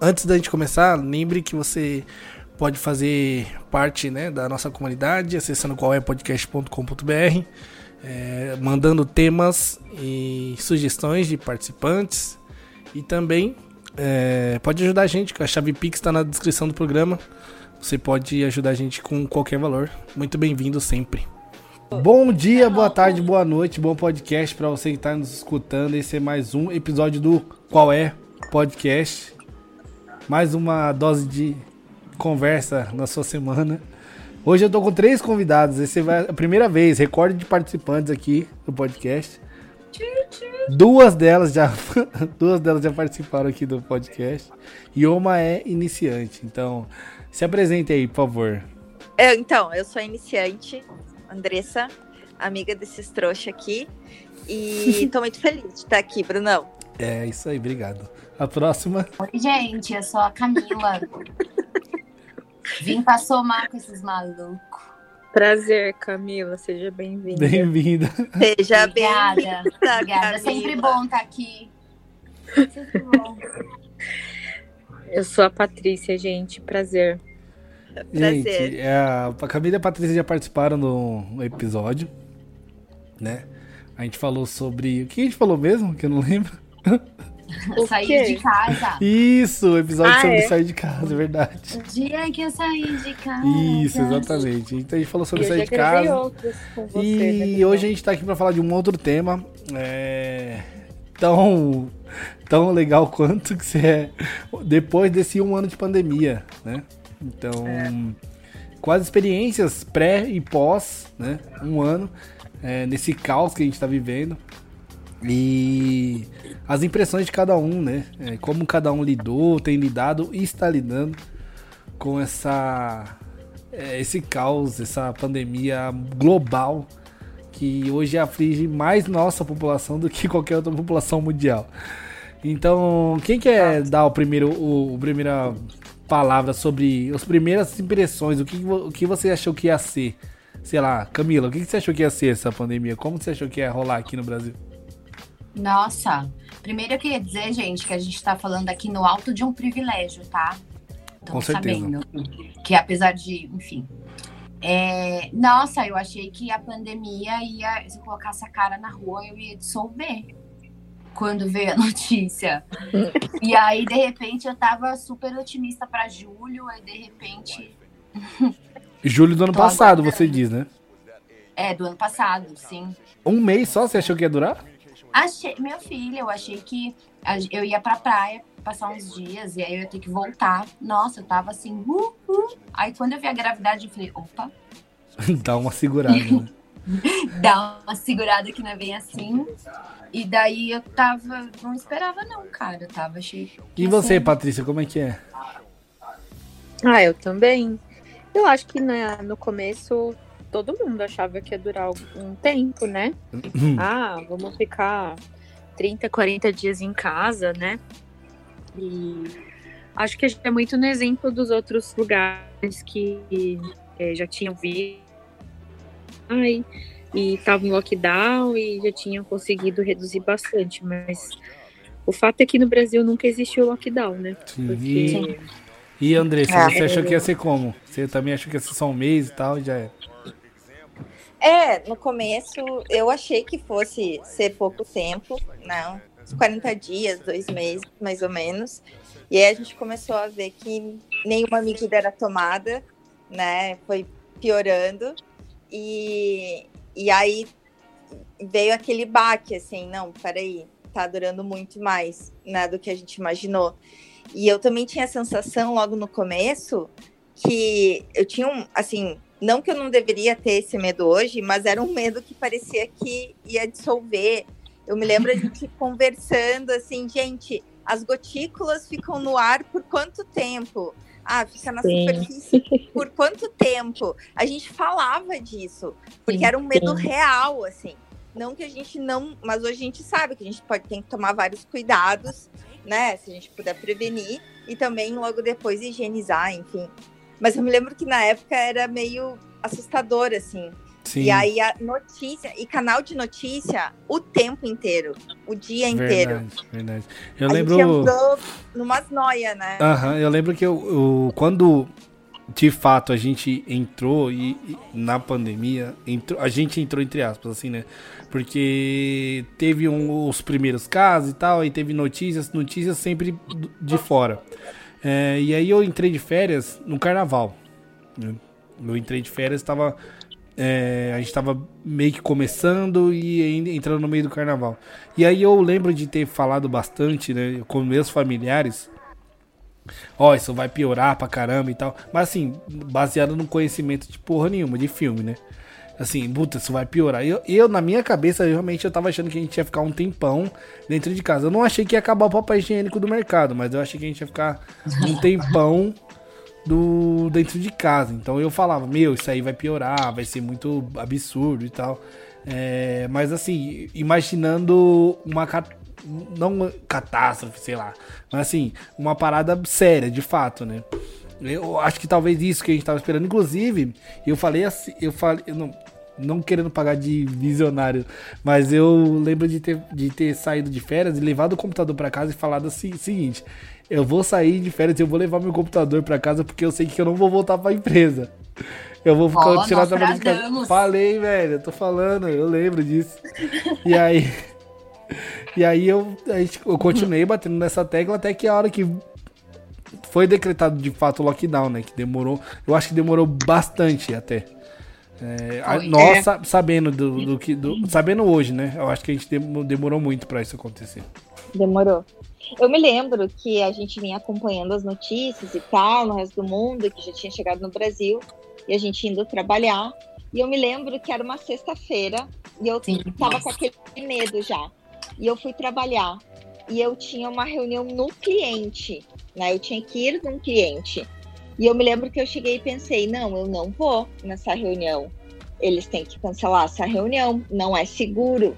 Antes da gente começar, lembre que você pode fazer parte né, da nossa comunidade acessando qualepodcast.com.br, é, mandando temas e sugestões de participantes e também é, pode ajudar a gente, a chave Pix está na descrição do programa. Você pode ajudar a gente com qualquer valor. Muito bem-vindo sempre. Bom dia, boa tarde, boa noite, bom podcast para você que está nos escutando. Esse é mais um episódio do Qual é Podcast. Mais uma dose de conversa na sua semana. Hoje eu tô com três convidados. Esse vai a primeira vez, recorde de participantes aqui do podcast. Duas delas já duas delas já participaram aqui do podcast e uma é iniciante. Então, se apresente aí, por favor. Eu, então, eu sou iniciante, Andressa, amiga desses trouxas aqui. E tô muito feliz de estar aqui, Brunão. É isso aí, obrigado. A próxima. Oi, gente, eu sou a Camila. Vim pra somar com esses malucos. Prazer, Camila. Seja bem-vinda. Bem-vinda. Seja Obrigada. bem-vinda. Obrigada. Camila. Sempre bom estar aqui. Sempre bom. Eu sou a Patrícia, gente. Prazer. Prazer. Gente, é, a Camila e a Patrícia já participaram no, no episódio, né? A gente falou sobre. O que a gente falou mesmo? Que eu não lembro. Quê? de casa. Isso, episódio Ah, sobre é? sair de casa, é verdade. O dia que eu saí de casa. Isso, exatamente. Então a gente falou sobre eu sair já de casa. outros com você. E né, hoje a gente tá aqui pra falar de um outro tema. É... Tão, tão legal quanto que você é depois desse um ano de pandemia, né? Então, com as experiências pré e pós, né? Um ano, é, nesse caos que a gente tá vivendo. E as impressões de cada um, né? É, como cada um lidou, tem lidado e está lidando com essa é, esse caos, essa pandemia global que hoje aflige mais nossa população do que qualquer outra população mundial. Então, quem quer dar o primeiro, o, o primeira palavra sobre as primeiras impressões? O que, o que você achou que ia ser? Sei lá, Camila, o que você achou que ia ser essa pandemia? Como você achou que ia rolar aqui no Brasil? Nossa, primeiro eu queria dizer, gente, que a gente tá falando aqui no alto de um privilégio, tá? Tô Com certeza. sabendo. Que apesar de, enfim. é, Nossa, eu achei que a pandemia ia. Se eu colocasse a cara na rua, eu ia dissolver. Quando veio a notícia. e aí, de repente, eu tava super otimista pra julho, aí de repente. Julho do ano Tô passado, aguardando. você diz, né? É, do ano passado, sim. Um mês só você achou que ia durar? Achei, meu filho, eu achei que eu ia pra praia passar uns dias e aí eu ia ter que voltar. Nossa, eu tava assim, uh, uh. Aí quando eu vi a gravidade, eu falei, opa, Dá uma segurada, né? dá uma segurada que não é bem assim. E daí eu tava, não esperava não, cara. Eu tava, achei. E ia você, Patrícia, como é que é? Ah, eu também. Eu acho que né, no começo todo mundo achava que ia durar algum tempo, né? Ah, vamos ficar 30, 40 dias em casa, né? E acho que a gente é muito no exemplo dos outros lugares que eh, já tinham visto ai, e estavam em lockdown e já tinham conseguido reduzir bastante, mas o fato é que no Brasil nunca existiu lockdown, né? Sim. Porque E, e Andressa, É. você achou que ia ser como? Você também achou que ia ser só um mês e tal, e já é. É, no começo eu achei que fosse ser pouco tempo, não, uns 40 dias, dois meses, mais ou menos. E aí a gente começou a ver que nenhuma medida era tomada, né? Foi piorando. E, e aí veio aquele baque, assim, não, peraí, tá durando muito mais, né, do que a gente imaginou. E eu também tinha a sensação, logo no começo, que eu tinha um, assim, não que eu não deveria ter esse medo hoje, mas era um medo que parecia que ia dissolver. Eu me lembro a gente conversando assim, gente, as gotículas ficam no ar por quanto tempo? Ah, fica na Sim. superfície por quanto tempo? A gente falava disso, porque era um medo real, assim. Não que a gente não, mas hoje a gente sabe que a gente pode ter que tomar vários cuidados, né? Se a gente puder prevenir e também logo depois higienizar, enfim. Mas eu me lembro que na época era meio assustador, assim. Sim. E aí a notícia, e canal de notícia o tempo inteiro, o dia inteiro. Verdade, verdade. Eu a lembro. gente andou numas noia, né? Aham, eu lembro que eu, eu- quando de fato a gente entrou e, e na pandemia, entrou, a gente entrou entre aspas, assim, né? Porque teve um- os primeiros casos e tal, aí teve notícias, notícias sempre de fora. É, e aí eu entrei de férias no carnaval. né? Eu entrei de férias, tava. é, a gente tava meio que começando e entrando no meio do carnaval. E aí eu lembro de ter falado bastante, né, com meus familiares. Ó, isso vai piorar pra caramba e tal. Mas assim, baseado no conhecimento de porra nenhuma, de filme, né? Assim, puta, isso vai piorar. Eu, eu, na minha cabeça, realmente eu tava achando que a gente ia ficar um tempão dentro de casa. Eu não achei que ia acabar o papel higiênico do mercado, mas eu achei que a gente ia ficar um tempão do dentro de casa. Então eu falava, meu, isso aí vai piorar, vai ser muito absurdo e tal. É, mas assim, imaginando uma não uma catástrofe, sei lá, mas assim, uma parada séria, de fato, né? Eu acho que talvez isso que a gente tava esperando. Inclusive, eu falei assim, eu falei, eu não, não querendo pagar de visionário, mas eu lembro de ter, de ter saído de férias e levado o computador pra casa e falado assim, seguinte: eu vou sair de férias e eu vou levar meu computador pra casa porque eu sei que eu não vou voltar pra empresa. Eu vou Ó, continuar trabalhando de casa. Falei, velho, eu tô falando, eu lembro disso. E aí. E aí eu, a gente- eu continuei batendo nessa tecla até que a hora que foi decretado de fato o lockdown, né? Que demorou. Eu acho que demorou bastante até. É, nós É. sa- sabendo do, do que. do- sabendo hoje, né? Eu acho que a gente dem- demorou muito pra isso acontecer. Demorou. Eu me lembro que a gente vinha acompanhando as notícias e tal no resto do mundo, que já tinha chegado no Brasil, e a gente indo trabalhar. E eu me lembro que era uma sexta-feira e eu Sim. tava com aquele medo já. E eu fui trabalhar. E eu tinha uma reunião no cliente, né? Eu tinha que ir num cliente. E eu me lembro que eu cheguei e pensei, não, eu não vou nessa reunião. Eles têm que cancelar essa reunião, não é seguro,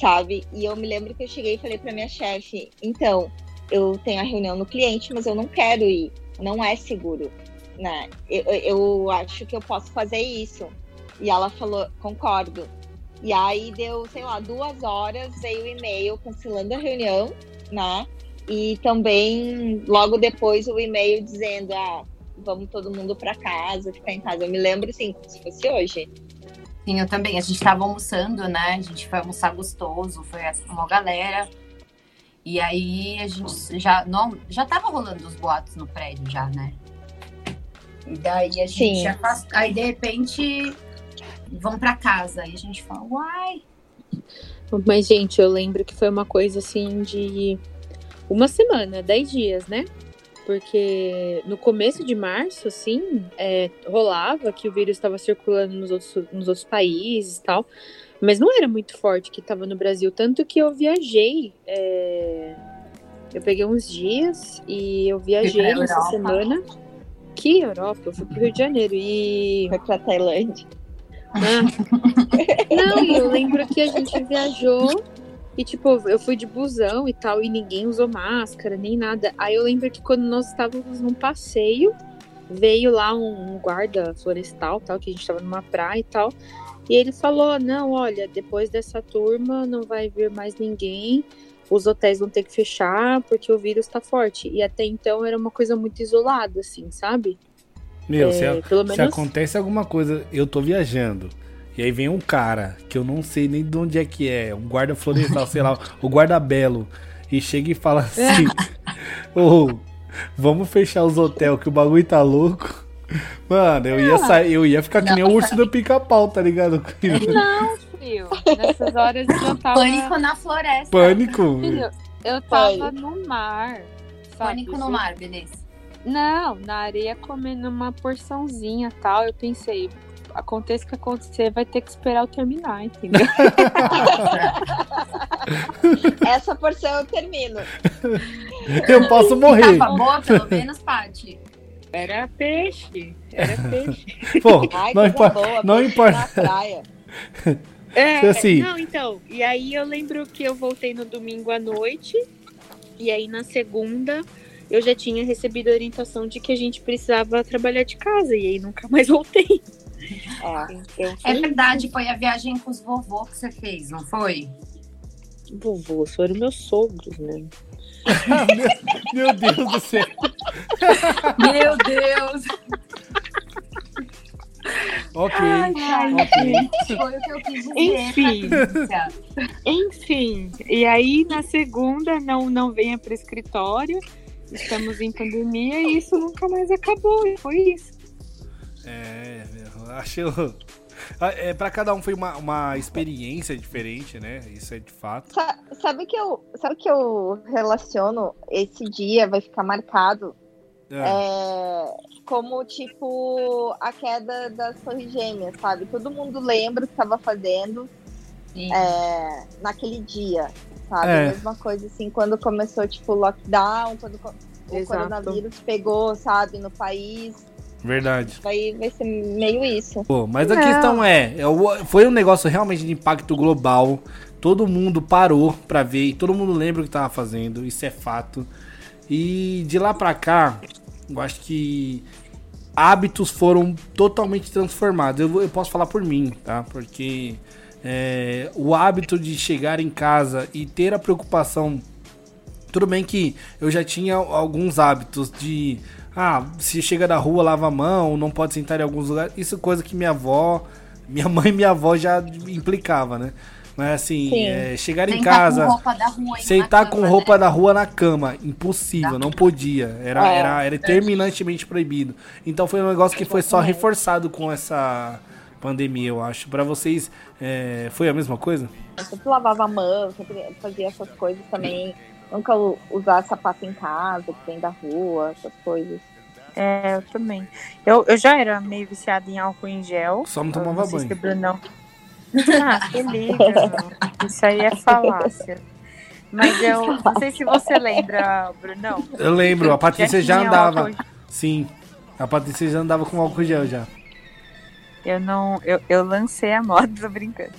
sabe? E eu me lembro que eu cheguei e falei para minha chefe, então, eu tenho a reunião no cliente, mas eu não quero ir, não é seguro, né? Eu, eu acho que eu posso fazer isso. E ela falou, concordo. E aí deu, sei lá, duas horas, veio o e-mail cancelando a reunião, né? E também, logo depois, o e-mail dizendo, ah, vamos todo mundo para casa, ficar em casa. Eu me lembro, assim, como se fosse hoje. Sim, eu também. A gente tava almoçando, né? A gente foi almoçar gostoso, foi uma galera. E aí a gente já não já tava rolando os boatos no prédio já, né? E daí a gente Sim. já faz- aí de repente vão pra casa e a gente fala, uai, Mas, gente, eu lembro que foi uma coisa assim de uma semana, dez dias, né? Porque no começo de março, assim, é, rolava que o vírus estava circulando nos outros, nos outros países e tal, mas não era muito forte que estava no Brasil. Tanto que eu viajei. é, eu peguei uns dias e eu viajei Europa? semana. Que Europa? Eu fui pro Rio de Janeiro e. Foi pra Tailândia. Ah. Não, eu lembro que a gente viajou e, tipo, eu fui de busão e tal, e ninguém usou máscara, nem nada. Aí eu lembro que quando nós estávamos num passeio, veio lá um, guarda florestal, tal, que a gente tava numa praia e tal. E ele falou: Não, olha, depois dessa turma não vai vir mais ninguém. Os hotéis vão ter que fechar porque o vírus tá forte. E até então era uma coisa muito isolada, assim, sabe? Meu, se, É, se menos. acontece alguma coisa, eu tô viajando. E aí vem um cara que eu não sei nem de onde é que é, um guarda florestal, sei lá, o guarda belo, e chega e fala assim: Ô, vamos fechar os hotéis que o bagulho tá louco. Mano, eu ia sair, eu ia ficar que nem o urso do pica-pau, tá ligado? Não, filho. Nessas horas eu tava. pânico na floresta. Pânico. Filho, eu tava no mar. sabe? Pânico no mar, beleza. Não, na areia comendo uma porçãozinha e tal. Eu pensei, aconteça o que acontecer, vai ter que esperar eu terminar, entendeu? Essa porção eu termino. Eu posso morrer. Tava boa, pelo menos, Paty. Era peixe. Era peixe. Pô, Ai, não importa. boa, Não importa. Na praia. É, Assim. Não, então. E aí eu lembro que eu voltei no domingo à noite. E aí na segunda eu já tinha recebido a orientação de que a gente precisava trabalhar de casa. E aí nunca mais voltei. É. Eu É verdade, foi a viagem com os vovô que você fez, não foi? vovô, foram meus sogros, né? Meu Deus do céu. Meu Deus! Ok. Ai, ok. Foi o que eu quis dizer. Enfim. Enfim, e aí na segunda não, não venha para o escritório, estamos em pandemia e isso nunca mais acabou, e foi isso. É, eu acho. É, para cada um foi uma, uma experiência diferente, né? Isso é de fato. Sa- Sabe que eu, sabe que eu relaciono esse dia vai ficar marcado É. é, como tipo a queda das Torres Gêmeas, sabe? Todo mundo lembra o que estava fazendo é, naquele dia, sabe? É. Mesma coisa assim, quando começou tipo o lockdown, quando co- o Exato. coronavírus pegou, sabe, no país, Verdade. vai, vai ser meio isso. Pô, mas a Não. questão é, é foi um negócio realmente de impacto global. Todo mundo parou pra ver e todo mundo lembra o que tava fazendo, isso é fato. E de lá pra cá, eu acho que hábitos foram totalmente transformados. Eu, eu posso falar por mim, tá? Porque é, o hábito de chegar em casa e ter a preocupação. Tudo bem que eu já tinha alguns hábitos de. Ah, se chega da rua, lava a mão, não pode sentar em alguns lugares. Isso é coisa que minha avó, minha mãe e minha avó já implicava, né? Mas assim, Sim. é, chegar em Sentar casa. com roupa da rua. indo Sentar com cama, roupa né? da rua na cama, impossível, não podia. Era, É, era, era terminantemente proibido. Então foi um negócio que foi só Exatamente. reforçado com essa pandemia, eu acho. Pra vocês, é, foi a mesma coisa? Eu sempre lavava a mão, sempre fazia essas coisas também. Nunca usar sapato em casa, que vem da rua, essas coisas. É, eu também. Eu, eu já era meio viciada em álcool em gel. Só não tomava não se banho. o Brunão. Ah, que liga. Isso aí é falácia. Mas eu não sei se você lembra, Brunão. Eu lembro, a Patrícia já, tinha andava. álcool- Sim. A Patrícia já andava com álcool gel já. Eu não. Eu, eu lancei a moda, tô brincando.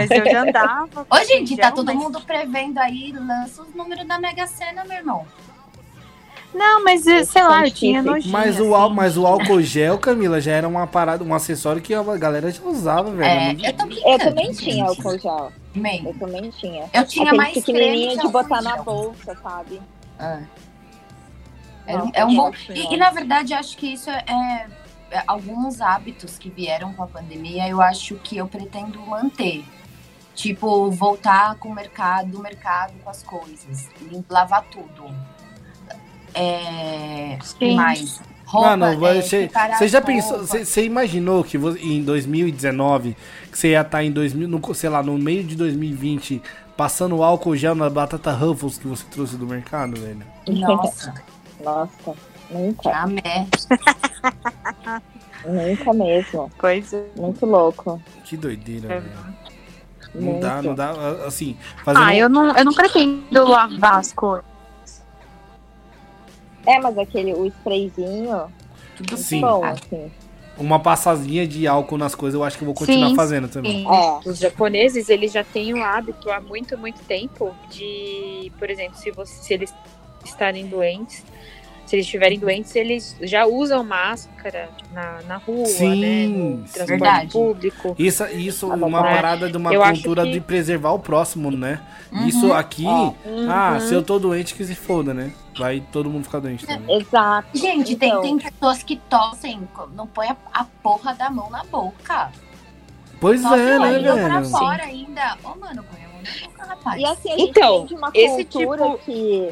Mas eu já andava. Ô, gente, tá todo mas- mundo prevendo aí, lança os números da Mega Sena, meu irmão. Não, mas eh, sei lá, eu tinha nojinho. Mas o, assim. ál- mas o álcool gel, Camila, já era uma parada, um acessório que a galera já usava, velho. É, eu. Eu também tinha álcool gel. Também. Eu também tinha. Eu tinha Aquele mais pequenininho creme de que botar na gel. bolsa, sabe? É. É, é um bom. E, e, na verdade, acho que isso é- é alguns hábitos que vieram com a pandemia, eu acho que eu pretendo manter. Tipo, voltar com o mercado, do mercado com as coisas. Lavar tudo. É. Sim. mais? Roupa, Mano, é, você, você já pensou, você, você imaginou que vo- em 2019, que você ia estar em 2000, no, sei lá, no meio de 2020, passando álcool gel na batata Ruffles que você trouxe do mercado, velho? Nossa, Nossa, nunca. amé. Nunca mesmo. Coisa. Muito louco. Que doideira, É. velho. Não Muito. dá, não dá, assim, fazendo... Ah, eu não, eu não pretendo lavar as coisas. É, mas aquele, o sprayzinho, muito Sim. bom, assim. uma passadinha de álcool nas coisas, eu acho que eu vou continuar Sim, fazendo também. Sim. É. Os japoneses, eles já têm o hábito há muito, muito tempo de, por exemplo, se, você, se eles estarem doentes, se eles estiverem doentes, eles já usam máscara na, na rua, Sim, né? No transporte verdade. público. Isso, isso é Ah, uma né? parada de uma Eu cultura que- de preservar o próximo, né? Uhum. Isso aqui, ah, Uhum. se eu tô doente, que se foda, né? Vai todo mundo ficar doente também. Exato. Gente, Então. tem, tem pessoas que tossem, não põe a, a porra da mão na boca. Pois Tosse é, né, língua pra velho? fora ainda. Ô, mano, põe a mão na boca, rapaz. E assim, a gente Então, de uma esse cultura tipo- que,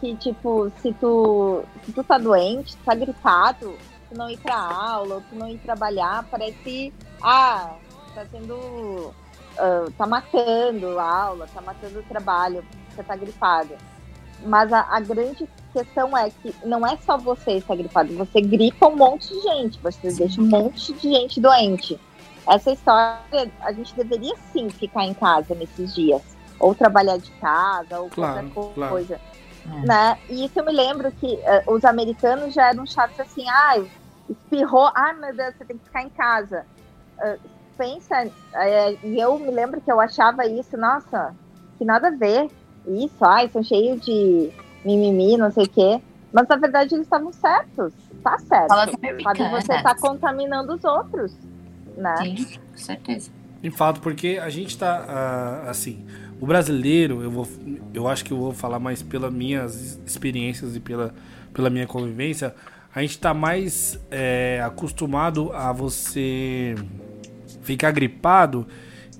que, tipo, se tu, se tu tá doente, tá gripado, tu não ir pra aula, ou tu não ir trabalhar, parece, ah, tá sendo, ah, tá matando a aula, tá matando o trabalho, você tá gripado. Mas a, a grande questão é que não é só você estar gripado, você gripa um monte de gente, você deixa um monte de gente doente. Essa história, a gente deveria sim ficar em casa nesses dias. Ou trabalhar de casa, ou Claro, qualquer claro. É. Né? E isso eu me lembro que eh, os americanos já eram chatos assim, ai, espirrou, ai meu Deus, você tem que ficar em casa. Ah, pensa, eh, e eu me lembro que eu achava isso, nossa, que nada a ver. Isso, ai, são cheios de mimimi, não sei o quê. Mas na verdade eles estavam certos. Tá certo. Sabe, você tá contaminando os outros. Né? Sim, com certeza. De fato, porque a gente tá ah, assim, o brasileiro, eu vou eu acho que eu vou falar mais pelas minhas experiências e pela, pela minha convivência, a gente tá mais é, acostumado a você ficar gripado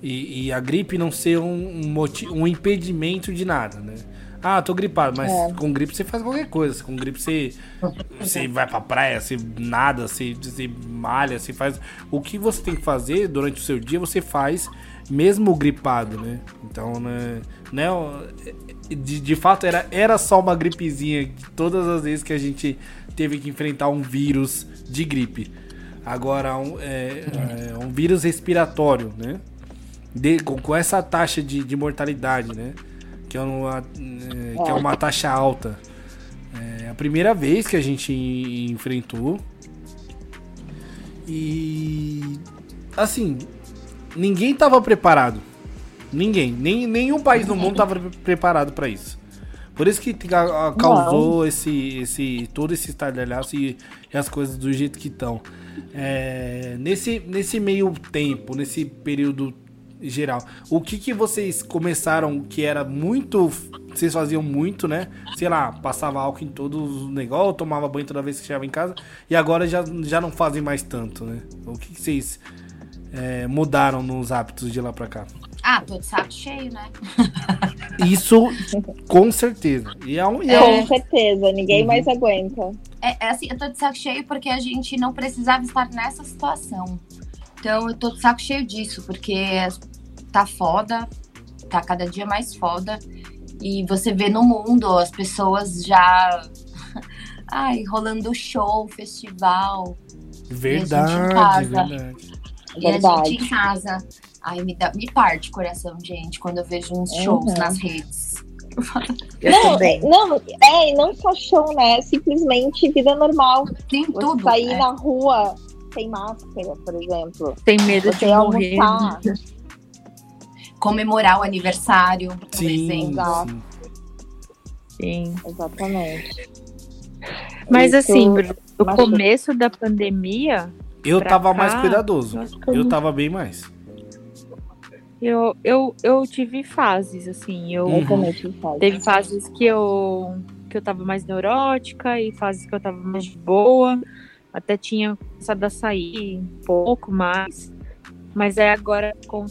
e, e a gripe não ser um, um, moti- um impedimento de nada, né? Ah, tô gripado, mas É. com gripe você faz qualquer coisa. Com gripe você, você vai pra praia, você nada, você, você malha, você faz. O que você tem que fazer durante o seu dia, você faz mesmo gripado, né? Então, né? né de, de fato, era, era só uma gripezinha todas as vezes que a gente teve que enfrentar um vírus de gripe. Agora, um, é, é um vírus respiratório, né? De- com, com essa taxa de, de mortalidade, né? Que é uma, é, que é uma taxa alta. É a primeira vez que a gente enfrentou. E. Assim, ninguém tava preparado. Ninguém. Nem, nenhum país no mundo tava pre- preparado para isso. Por isso que a- a- causou esse, esse, todo esse estardalhaço e, e as coisas do jeito que estão. nesse, nesse meio tempo, nesse período geral, o que que vocês começaram que era muito. Vocês faziam muito, né? Sei lá, passava álcool em todos os negócios, tomava banho toda vez que chegava em casa, e agora já, já não fazem mais tanto, né? O que, que vocês é, mudaram nos hábitos de lá pra cá? Ah, tô de saco cheio, né? Isso, com certeza. E é um. e é Com um- certeza, ninguém Uhum. mais aguenta. É, é assim, eu tô de saco cheio porque a gente não precisava estar nessa situação. Então eu tô de saco cheio disso, porque tá foda, tá cada dia mais foda. E você vê no mundo as pessoas já. Ai, rolando show, festival. Verdade, casa. Verdade. E a gente em casa. Ai, me, dá, me parte o coração, gente, quando eu vejo uns Uhum. shows nas redes. Eu não, também. não, é, e não só show, né? Simplesmente vida normal. Tem Você tudo. sair é. na rua sem máscara, por exemplo. Tem medo de Você morrer. almoçar. Comemorar o aniversário, por Sim, exemplo. Exato. sim. Sim. Exatamente. Mas Isso assim, no machuca. começo da pandemia, Eu Pra tava cá, mais cuidadoso. Eu tava bem mais. eu, eu, eu tive fases, assim. Eu Uhum. Eu também tive fase. teve fases que eu que eu tava mais neurótica e fases que eu tava mais de boa. Até tinha começado a sair um pouco mais. Mas é agora com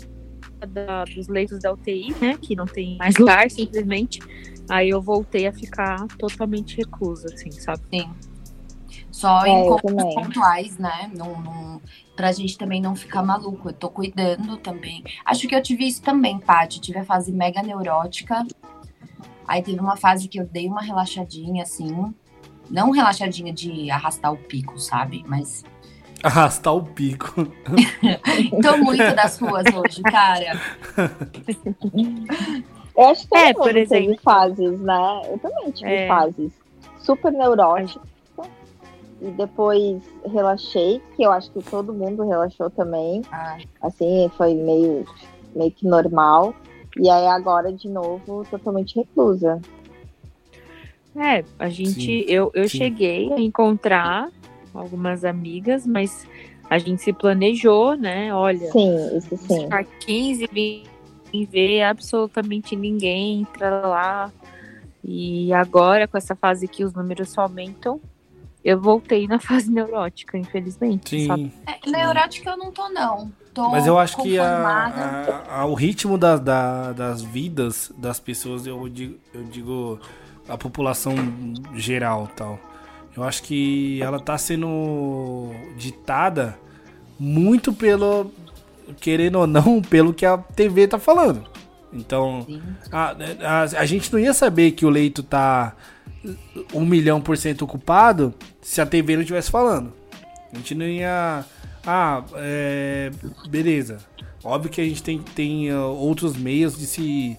da, dos leitos da UTI, né? Que não tem mais lugar, simplesmente. Aí eu voltei a ficar totalmente reclusa, assim, sabe? Sim. Só É, em também. pontuais, né? Não, não, pra gente também não ficar maluco. Eu tô cuidando também. Acho que eu tive isso também, Paty. Eu tive a fase mega neurótica. Aí teve uma fase que eu dei uma relaxadinha, assim. Não relaxadinha de arrastar o pico, sabe? Mas Arrastar o pico. tô muito das ruas hoje, cara. Eu acho que É, por teve exemplo. fases, né? Eu também tive É. fases. Super neurótica. E depois relaxei, que eu acho que todo mundo relaxou também. Ah, Assim, foi meio, meio que normal. E aí agora, de novo, totalmente reclusa. É, a gente. Sim, eu eu sim. cheguei a encontrar algumas amigas, mas a gente se planejou, né? Olha, Sim, isso sim. ficar 15, 20 sem ver absolutamente ninguém pra lá. E agora, com essa fase que os números só aumentam, eu voltei na fase neurótica, infelizmente. sabe? Sim. é, neurótica eu não tô, não. Tô Mas eu acho que conformada. a, a- o ritmo da- da- das vidas das pessoas, eu digo, eu digo a população geral tal. Eu acho que ela tá sendo ditada muito pelo, querendo ou não, pelo que a TV tá falando. Então, Sim. a, a, a gente não ia saber que o leito tá um milhão por cento ocupado se a TV não estivesse falando. A gente não ia. Ah, é, beleza. Óbvio que a gente tem, tem ah, outros meios de se.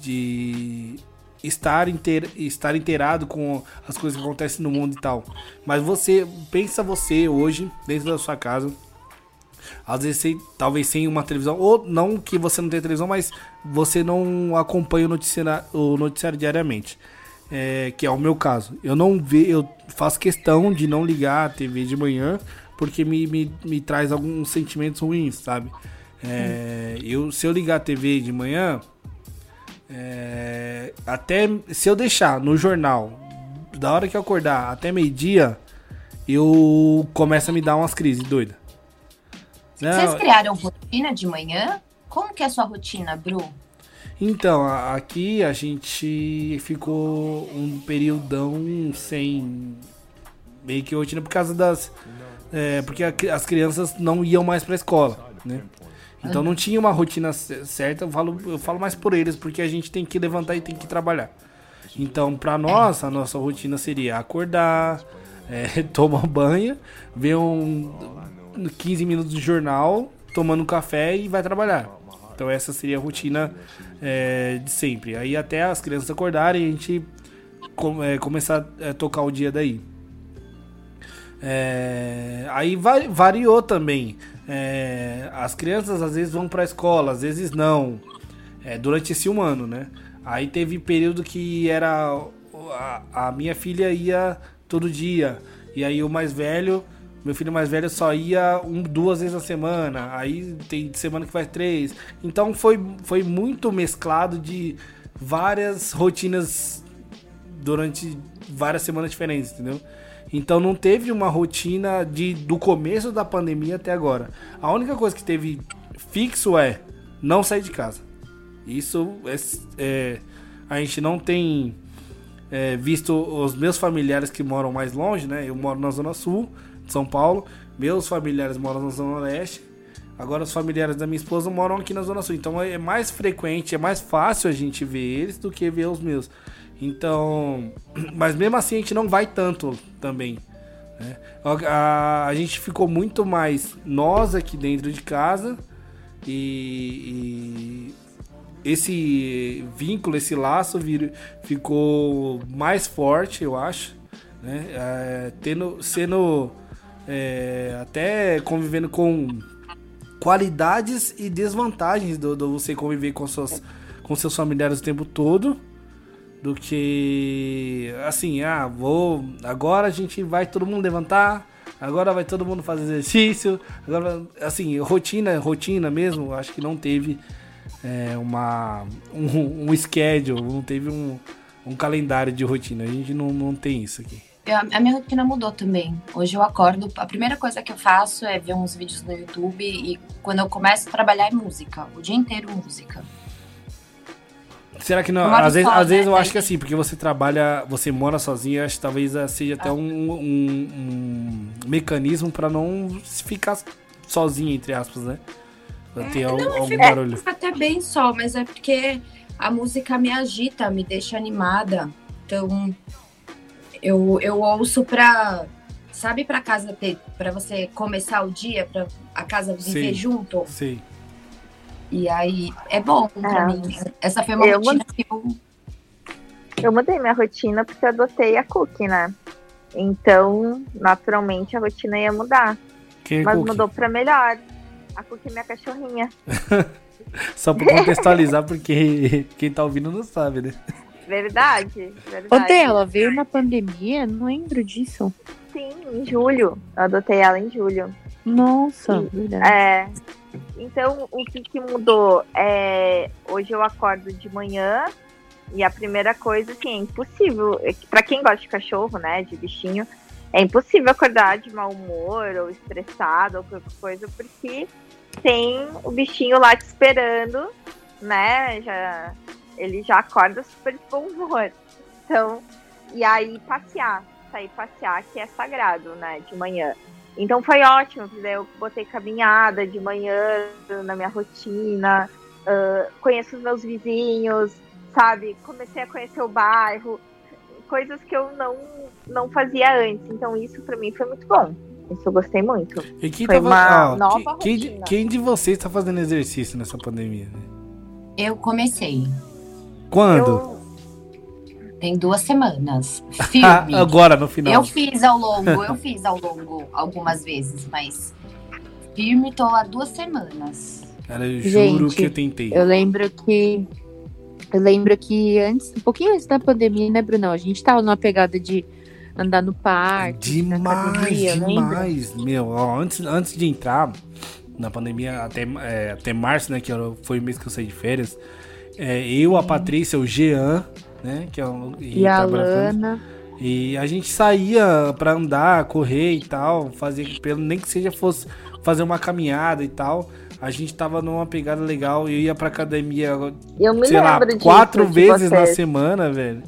de estar, inteir, estar inteirado com as coisas que acontecem no mundo e tal. Mas você, pensa você hoje, dentro da sua casa, às vezes sem, talvez sem uma televisão, ou não que você não tenha televisão, mas você não acompanha o noticiário, o noticiário diariamente. É, que é o meu caso. Eu não ve, eu faço questão de não ligar a TV de manhã porque me, me, me traz alguns sentimentos ruins, sabe? É, eu, se eu ligar a TV de manhã, é, até se eu deixar no jornal, da hora que eu acordar até meio-dia, eu começo a me dar umas crises doidas. Vocês criaram rotina de manhã? Como que é a sua rotina, Bru? Então, aqui a gente ficou um período sem meio que rotina por causa das. É, porque as crianças não iam mais pra escola, né? Então não tinha uma rotina certa, eu falo, eu falo mais por eles, porque a gente tem que levantar e tem que trabalhar. Então, pra nós, a nossa rotina seria acordar, é, tomar banho, ver um 15 minutos de jornal, tomando um café e vai trabalhar. Então essa seria a rotina é, de sempre. Aí até as crianças acordarem a gente com, é, começar a tocar o dia daí. É, aí variou também. É, as crianças às vezes vão para a escola, às vezes não. É, durante esse um ano, né? Aí teve período que era a, a minha filha ia todo dia e aí o mais velho meu filho mais velho só ia um, duas vezes na semana. Aí tem semana que vai três. Então foi, foi muito mesclado de várias rotinas durante várias semanas diferentes, entendeu? Então não teve uma rotina de do começo da pandemia até agora. A única coisa que teve fixo é não sair de casa. Isso é, é a gente não tem é, visto os meus familiares que moram mais longe, né? Eu moro na zona sul de São Paulo. Meus familiares moram na Zona Leste. Agora os familiares da minha esposa moram aqui na Zona Sul. Então é mais frequente, é mais fácil a gente ver eles do que ver os meus. Então. Mas mesmo assim a gente não vai tanto também. Né? A, a, gente ficou muito mais nós aqui dentro de casa. E, e esse vínculo, esse laço vir, ficou mais forte, eu acho. Né? É, tendo, sendo é, até convivendo com qualidades e desvantagens do, do, você conviver com, suas, com seus familiares o tempo todo do que assim, ah, vou agora a gente vai todo mundo levantar, agora vai todo mundo fazer exercício, agora assim, rotina, rotina mesmo, acho que não teve é, uma um, um schedule, não teve um, um calendário de rotina, a gente não, não tem isso aqui a minha rotina mudou também. Hoje eu acordo, a primeira coisa que eu faço é ver uns vídeos no YouTube e quando eu começo a trabalhar é música, o dia inteiro música. Será que não? Às vezes, às vezes eu acho que assim, porque você trabalha, você mora sozinha, acho que talvez seja até um, um, um, mecanismo para não ficar sozinha, entre aspas, né? Pra ter é, algum, não, algum barulho. até bem só, mas é porque a música me agita, me deixa animada. Então, eu, eu ouço pra. Sabe pra casa ter. Pra você começar o dia, pra a casa viver sim, junto? Sim. E aí é bom pra é. mim. Essa foi uma eu rotina que eu. Eu mudei minha rotina porque eu adotei a Cookie, né? Então, naturalmente, a rotina ia mudar. Quem é Mas cookie? mudou pra melhor. A Cookie é minha cachorrinha. Só pra contextualizar, porque quem tá ouvindo não sabe, né? Verdade, verdade. O dela veio na pandemia? Não lembro disso. Sim, em julho. Eu adotei ela em julho. Nossa, e, verdade. É. Então, o que, que mudou? É, hoje eu acordo de manhã e a primeira coisa, assim, é impossível. É para quem gosta de cachorro, né, de bichinho, é impossível acordar de mau humor ou estressado ou qualquer coisa, porque tem o bichinho lá te esperando, né? Já ele já acorda super de bom humor. Então, e aí passear, sair passear, que é sagrado, né, de manhã. Então foi ótimo, eu botei caminhada de manhã na minha rotina, uh, conheço os meus vizinhos, sabe? Comecei a conhecer o bairro, coisas que eu não, não fazia antes. Então isso para mim foi muito bom. Isso eu gostei muito. E quem foi tá, uma ah, nova quem, quem, quem, de vocês está fazendo exercício nessa pandemia? Né? Eu comecei. Quando? Eu... Tem duas semanas. Filme. Agora, no final. Eu fiz ao longo, eu fiz ao longo algumas vezes, mas firme tô há duas semanas. Cara, eu juro Gente, que eu tentei. Eu lembro que Eu lembro que antes, um pouquinho antes da pandemia, né, Brunão? A gente tava numa pegada de andar no parque. na Demais, academia, lembra? demais. Meu, ó, antes, antes de entrar na pandemia, até, é, até março, né? Que foi o mês que eu saí de férias. É, eu, a Patrícia, o Jean, né? Que é o, E a com- Lana. E a gente saía pra andar, correr e tal, fazer pelo nem que seja fosse fazer uma caminhada e tal. A gente tava numa pegada legal. Eu ia pra academia, Eu me sei lá, quatro de vezes na vocês. semana, velho.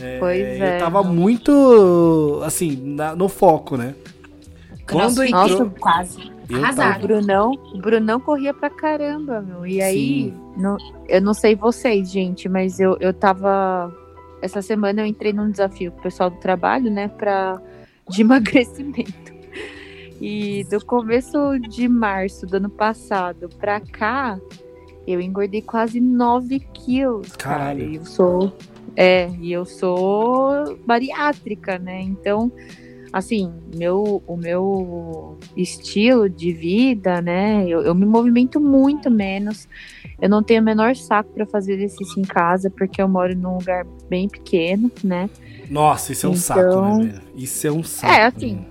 É, Pois é. Eu tava muito, assim, na- no foco, né? Quando Crossfit, entrou. quase. Eu O. Brunão, o Brunão corria pra caramba, meu. E aí, não- eu não sei vocês, gente, mas eu, eu tava. Essa semana eu entrei num desafio com o pessoal do trabalho, né, pra, de emagrecimento. E do começo de março do ano passado pra cá, eu engordei quase 9 quilos. Cara. Caralho. E eu sou. É, e eu sou bariátrica, né? Então, assim, meu, o meu estilo de vida, né? Eu, eu me movimento muito menos. Eu não tenho o menor saco para fazer exercício em casa, porque eu moro num lugar bem pequeno, né? Nossa, isso é um Então- saco, né, velho? Isso é um saco. É, assim,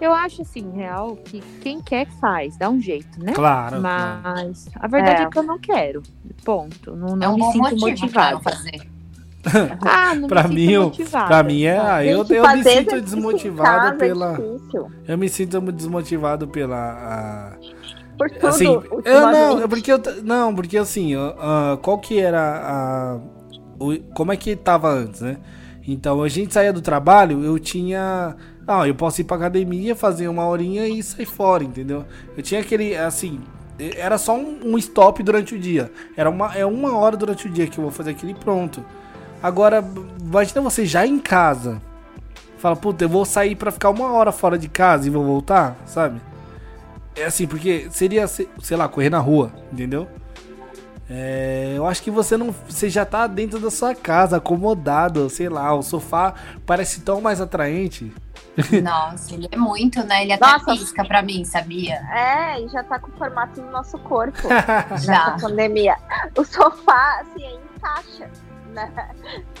Eu acho, assim, real, que quem quer faz, dá um jeito, né? Claro. claro. Mas a verdade é. É. que eu não quero. Ponto. Não, É não um me sinto motivada. fazer. Ah, não Pra mim, motivada. Pra mim é. eu, Gente, eu me sinto desmotivado pela. É. Eu me sinto desmotivado pela. a- Por tudo, assim, eu não, é porque eu. Não, porque assim, ah, qual que era a. o- como é que tava antes, né? Então a gente saía do trabalho, eu tinha. Ah, eu posso ir pra academia, fazer uma horinha e sair fora, entendeu? Eu tinha aquele, assim. Era só um, um stop durante o dia. Era uma, é uma hora durante o dia que eu vou fazer aquilo e pronto. Agora, imagina você já em casa. Fala, puta, eu vou sair pra ficar uma hora fora de casa e vou voltar, sabe? É assim, porque seria, se- sei lá, correr na rua, entendeu? É, eu acho que você não. Você já tá dentro da sua casa, acomodado, sei lá, o sofá parece tão mais atraente. Nossa, ele é muito, né? Ele até Nossa. pisca pra mim, sabia? É, e já tá com o formato do nosso corpo Já. nessa pandemia. O sofá, assim, encaixa, né?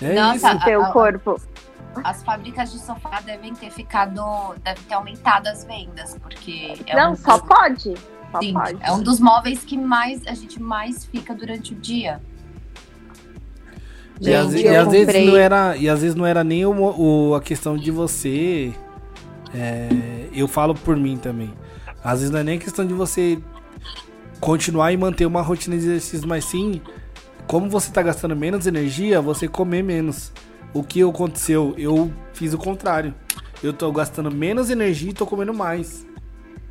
É Nossa, isso. seu corpo. As fábricas de sofá devem ter ficado. Devem ter aumentado as vendas, porque é Não, um só dos- pode. Só sim, pode. é um dos móveis que mais a gente mais fica durante o dia. E às, Gente, e às vezes não era, e às vezes não era nem o, o- a questão de você. é, eu falo por mim também. Às vezes não é nem a questão de você continuar e manter uma rotina de exercício, mas sim, como você tá gastando menos energia, você comer menos. O que aconteceu? Eu fiz o contrário. Eu tô gastando menos energia e tô comendo mais.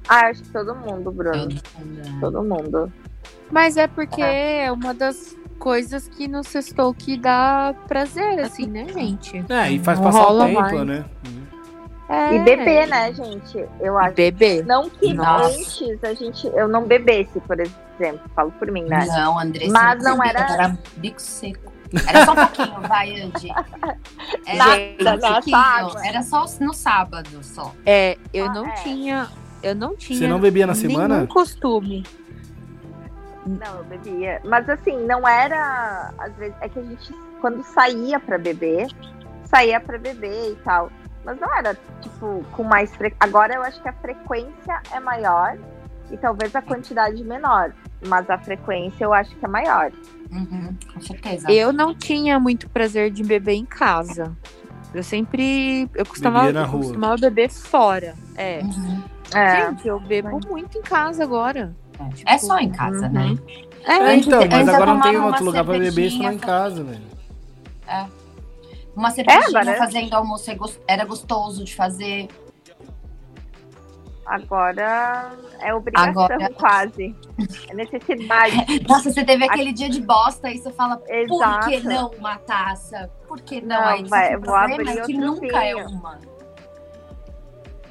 Ah, acho que todo mundo, Bruno. Todo mundo. Mas é porque é uma das coisas que no sextou que dá prazer, assim, né, gente? É, e faz Não passar o tempo, mais. né? É. E beber, né, gente? Eu acho. Beber. Não que Nossa. antes a gente, eu não bebesse, por exemplo. Falo por mim, né? Não, André, Mas não bebia, era- Era bico seco. Era só um pouquinho, vai, Andy. Era Nada, um pouquinho. água. Era só no sábado, só. É, eu Ah, não é. tinha. Eu não tinha. Você não bebia na semana? Nenhum costume. Não, eu bebia. Mas assim, não era. Às vezes, é que a gente, quando saía pra beber, saía pra beber e tal. Mas não era, tipo, com mais frequência. Agora eu acho que a frequência é maior e talvez a quantidade menor. Mas a frequência eu acho que é maior. Uhum, com certeza. Eu não tinha muito prazer de beber em casa. Eu sempre. Eu costumava, eu costumava beber fora. É. Uhum. É. Gente, eu bebo muito em casa agora. É só em casa, Uhum. né? É, É, então, mas agora não tem outro lugar pra beber senão cervejinha, em casa, velho. Uma cervejinha agora- fazendo almoço é era gostoso de fazer. Agora é obrigação, Agora- quase. É necessidade. Nossa, você teve aquele dia de bosta e você fala, por Exato. que não uma taça? Por que não? Não, Aí vai, vou problema abrir é que outro nunca é vinho. uma.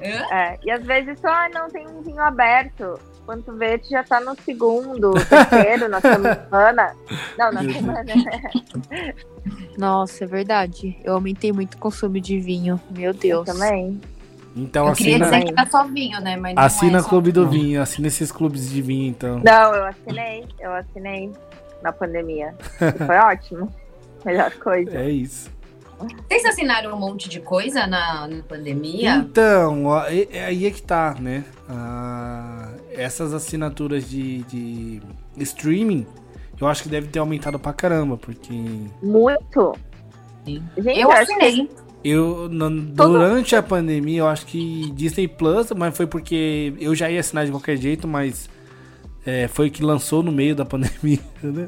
É, e às vezes só ah, não tem um vinho aberto. Quando tu vê, tu já tá no segundo, terceiro, na semana. Não, na Deus. semana. Nossa, é verdade. Eu aumentei muito o consumo de vinho. Meu Eu Deus. também. Então Eu queria assina, dizer que era só vinho, né? Mas não assina é só Clube do vinho. Assina esses clubes de vinho, então. Não, eu assinei. Eu assinei na pandemia. E foi ótimo. Melhor coisa. É isso. Vocês assinaram um monte de coisa na, na pandemia? Então, aí é que tá, né? Ah, essas assinaturas de, de streaming, eu acho que deve ter aumentado pra caramba, porque Muito. Sim. Gente, Eu assinei. eu, na- durante a pandemia, eu acho que Disney Plus, mas foi porque eu já ia assinar de qualquer jeito, mas é, foi que lançou no meio da pandemia, né?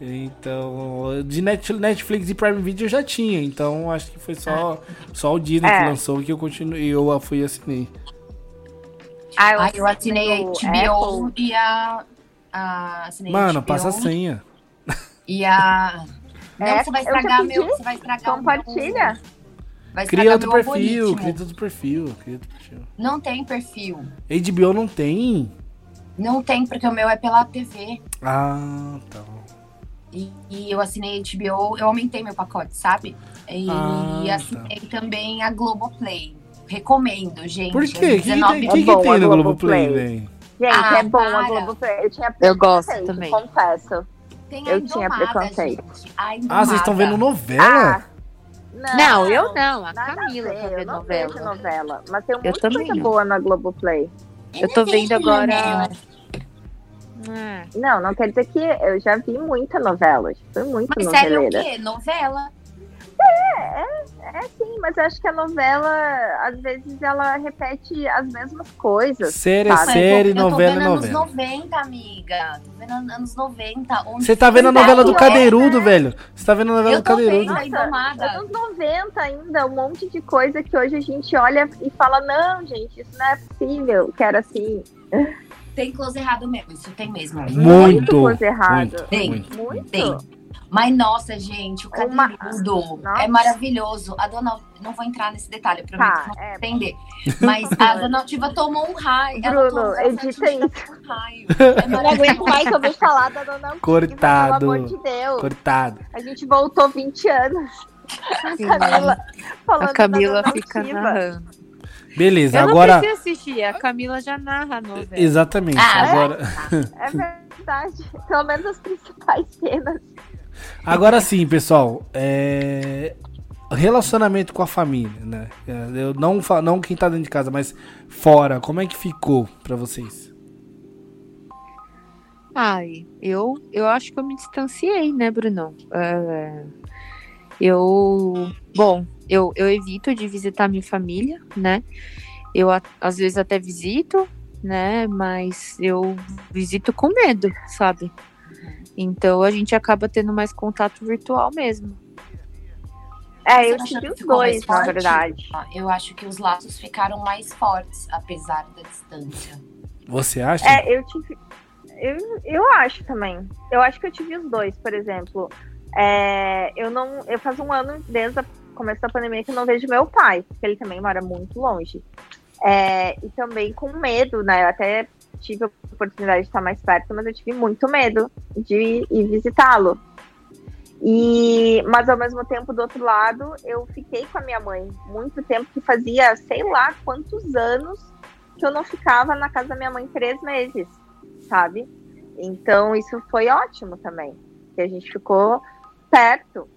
Então, de Net- Netflix e Prime Video eu já tinha, então acho que foi só, só o Disney É. que lançou que eu continuei, eu fui e assinei. Ah, Ah, eu assinei a HBO Apple. e a. a Mano, HBO passa a senha. E a. Não, É, você vai estragar meu. Você vai estragar o meu- Compartilha. Vai Cria outro perfil, cria outro perfil, cria outro perfil. Não tem perfil. HBO não tem? Não tem, porque o meu é pela TV. Ah, tá. E, e eu assinei HBO, eu aumentei meu pacote, sabe? E Ah, assinei também a Globoplay. Recomendo, gente. Por quê? O que, 19 que, que, É bom tem a no Globoplay, Globoplay. velho? Gente, Ah, é bom para. a Globoplay. Eu tinha Eu gosto também. Confesso. Tem a Eu tinha preconceito. gente. A Ah, vocês estão vendo novela? Ah, não, Não, eu não. A Camila a tá ver, eu vendo não vejo novela. novela. Mas tem Eu muita também coisa não. boa na Globoplay. Eu tô vendo agora. Ah, Não, não quer dizer que eu já vi muita novela. Fui muito Mas série é o noveleira. quê? Novela. É sim, mas eu acho que a novela, às vezes, ela repete as mesmas coisas. Série é Sabe? série, eu tô, novela é eu tô vendo novela. anos 90, amiga. Tô vendo anos 90. Onde Você tá vendo a novela do É, Cadeirudo, velho. Você tá vendo a novela Eu do tô Cadeirudo. vendo. Nossa, anos 90 ainda, um monte de coisa que hoje a gente olha e fala, não, gente, isso não é possível, que era assim. Tem close errado mesmo. Isso tem mesmo. Muito. coisa errada. Muito, Tem. muito. Muito. Tem. Mas, nossa, gente, o Uma- Cadeirudo Nossa. é maravilhoso. A dona... Não vou entrar nesse detalhe, eu prometo Tá, não é. entender. Mas a dona Altiva tomou um raio. Bruno, tomou, edita isso. um raio. É Eu não aguento mais ouvir falar da dona Altiva, Cortado. Pelo amor de Deus. Cortado. A gente voltou 20 anos. sim. Camila falando A Camila da dona fica narrando. Beleza, Eu não agora. preciso assistir, a Camila já narra a novela. Exatamente. Ah, é? agora, É verdade. Pelo menos as principais cenas. Agora sim, pessoal. É... Relacionamento com a família, né? Eu não, não quem tá dentro de casa, mas fora. Como é que ficou pra vocês? Ai, eu, eu acho que eu me distanciei, né, Bruno? É, eu. Bom, eu, eu evito de visitar minha família, né? Eu às vezes até visito, né? Mas eu visito com medo, sabe? Então a gente acaba tendo mais contato virtual mesmo. É, eu tive os dois, na verdade. Eu acho que os laços ficaram mais fortes, apesar da distância. Você acha? É, eu tive. Eu, eu acho também. Eu acho que eu tive os dois, por exemplo. É, eu não. Eu faz um ano desde o começo da pandemia que eu não vejo meu pai, porque ele também mora muito longe. É, e também com medo, né? Eu até tive a oportunidade de estar mais perto, mas eu tive muito medo de ir visitá-lo. E, mas ao mesmo tempo, do outro lado, eu fiquei com a minha mãe muito tempo, que fazia sei lá quantos anos que eu não ficava na casa da minha mãe três meses, sabe? Então isso foi ótimo também, que a gente ficou perto.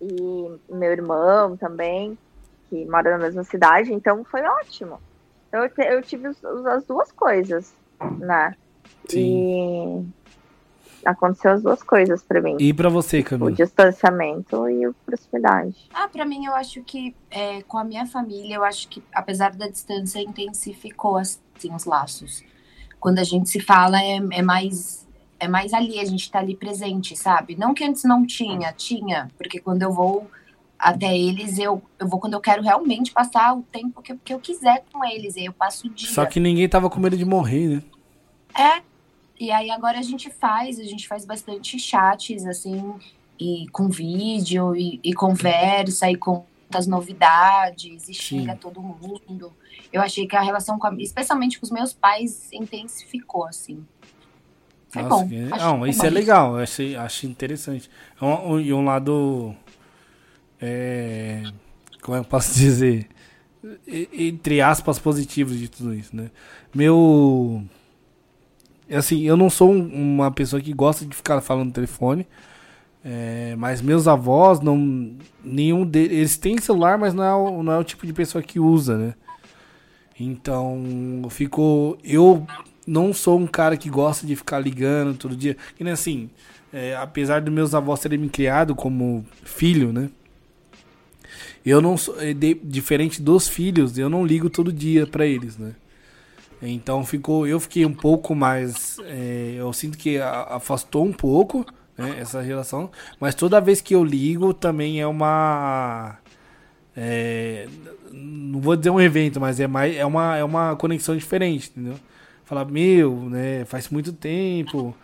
E meu irmão também, que mora na mesma cidade, então foi ótimo. Eu, te- eu tive os- as duas coisas, né? E aconteceu as duas coisas pra mim. E pra você, O Camila? distanciamento e a proximidade. Ah, pra mim, eu acho que é, com a minha família, eu acho que, apesar da distância, intensificou assim, os laços. Quando a gente se fala, é, é mais é mais ali, a gente tá ali presente, sabe? Não que antes não tinha, tinha, porque quando eu vou até eles, eu, eu vou quando eu quero realmente passar o tempo que, eu- que eu quiser com eles, e aí eu passo o dia. Só que ninguém tava com medo de morrer, né? É. E aí agora a gente faz, a gente faz bastante chats, assim, e com vídeo, e, e conversa, e conta as novidades, e xinga todo mundo. Eu achei que a relação com a, especialmente com os meus pais, intensificou, assim. Foi Nossa, bom. que- Não, isso é legal, eu achei, achei interessante. É um, um- e um lado. É, como é eu posso dizer? Entre aspas, positivos de tudo isso, né? Meu. Assim, eu não sou um- uma pessoa que gosta de ficar falando no telefone, É, mas meus avós, não, nenhum deles. Eles têm celular, mas não é, o, não é o tipo de pessoa que usa, né? Então, ficou. Eu não sou um cara que gosta de ficar ligando todo dia. E assim, é, apesar dos meus avós terem me criado como filho, né? Eu não sou. Diferente dos filhos, eu não ligo todo dia para eles, né? Então ficou. Eu fiquei um pouco mais. É, eu sinto que afastou um pouco né, essa relação. Mas toda vez que eu ligo também é uma. É, não vou dizer um evento, mas é, mais, é, uma, é uma conexão diferente, entendeu? Falar, meu, né, faz muito tempo.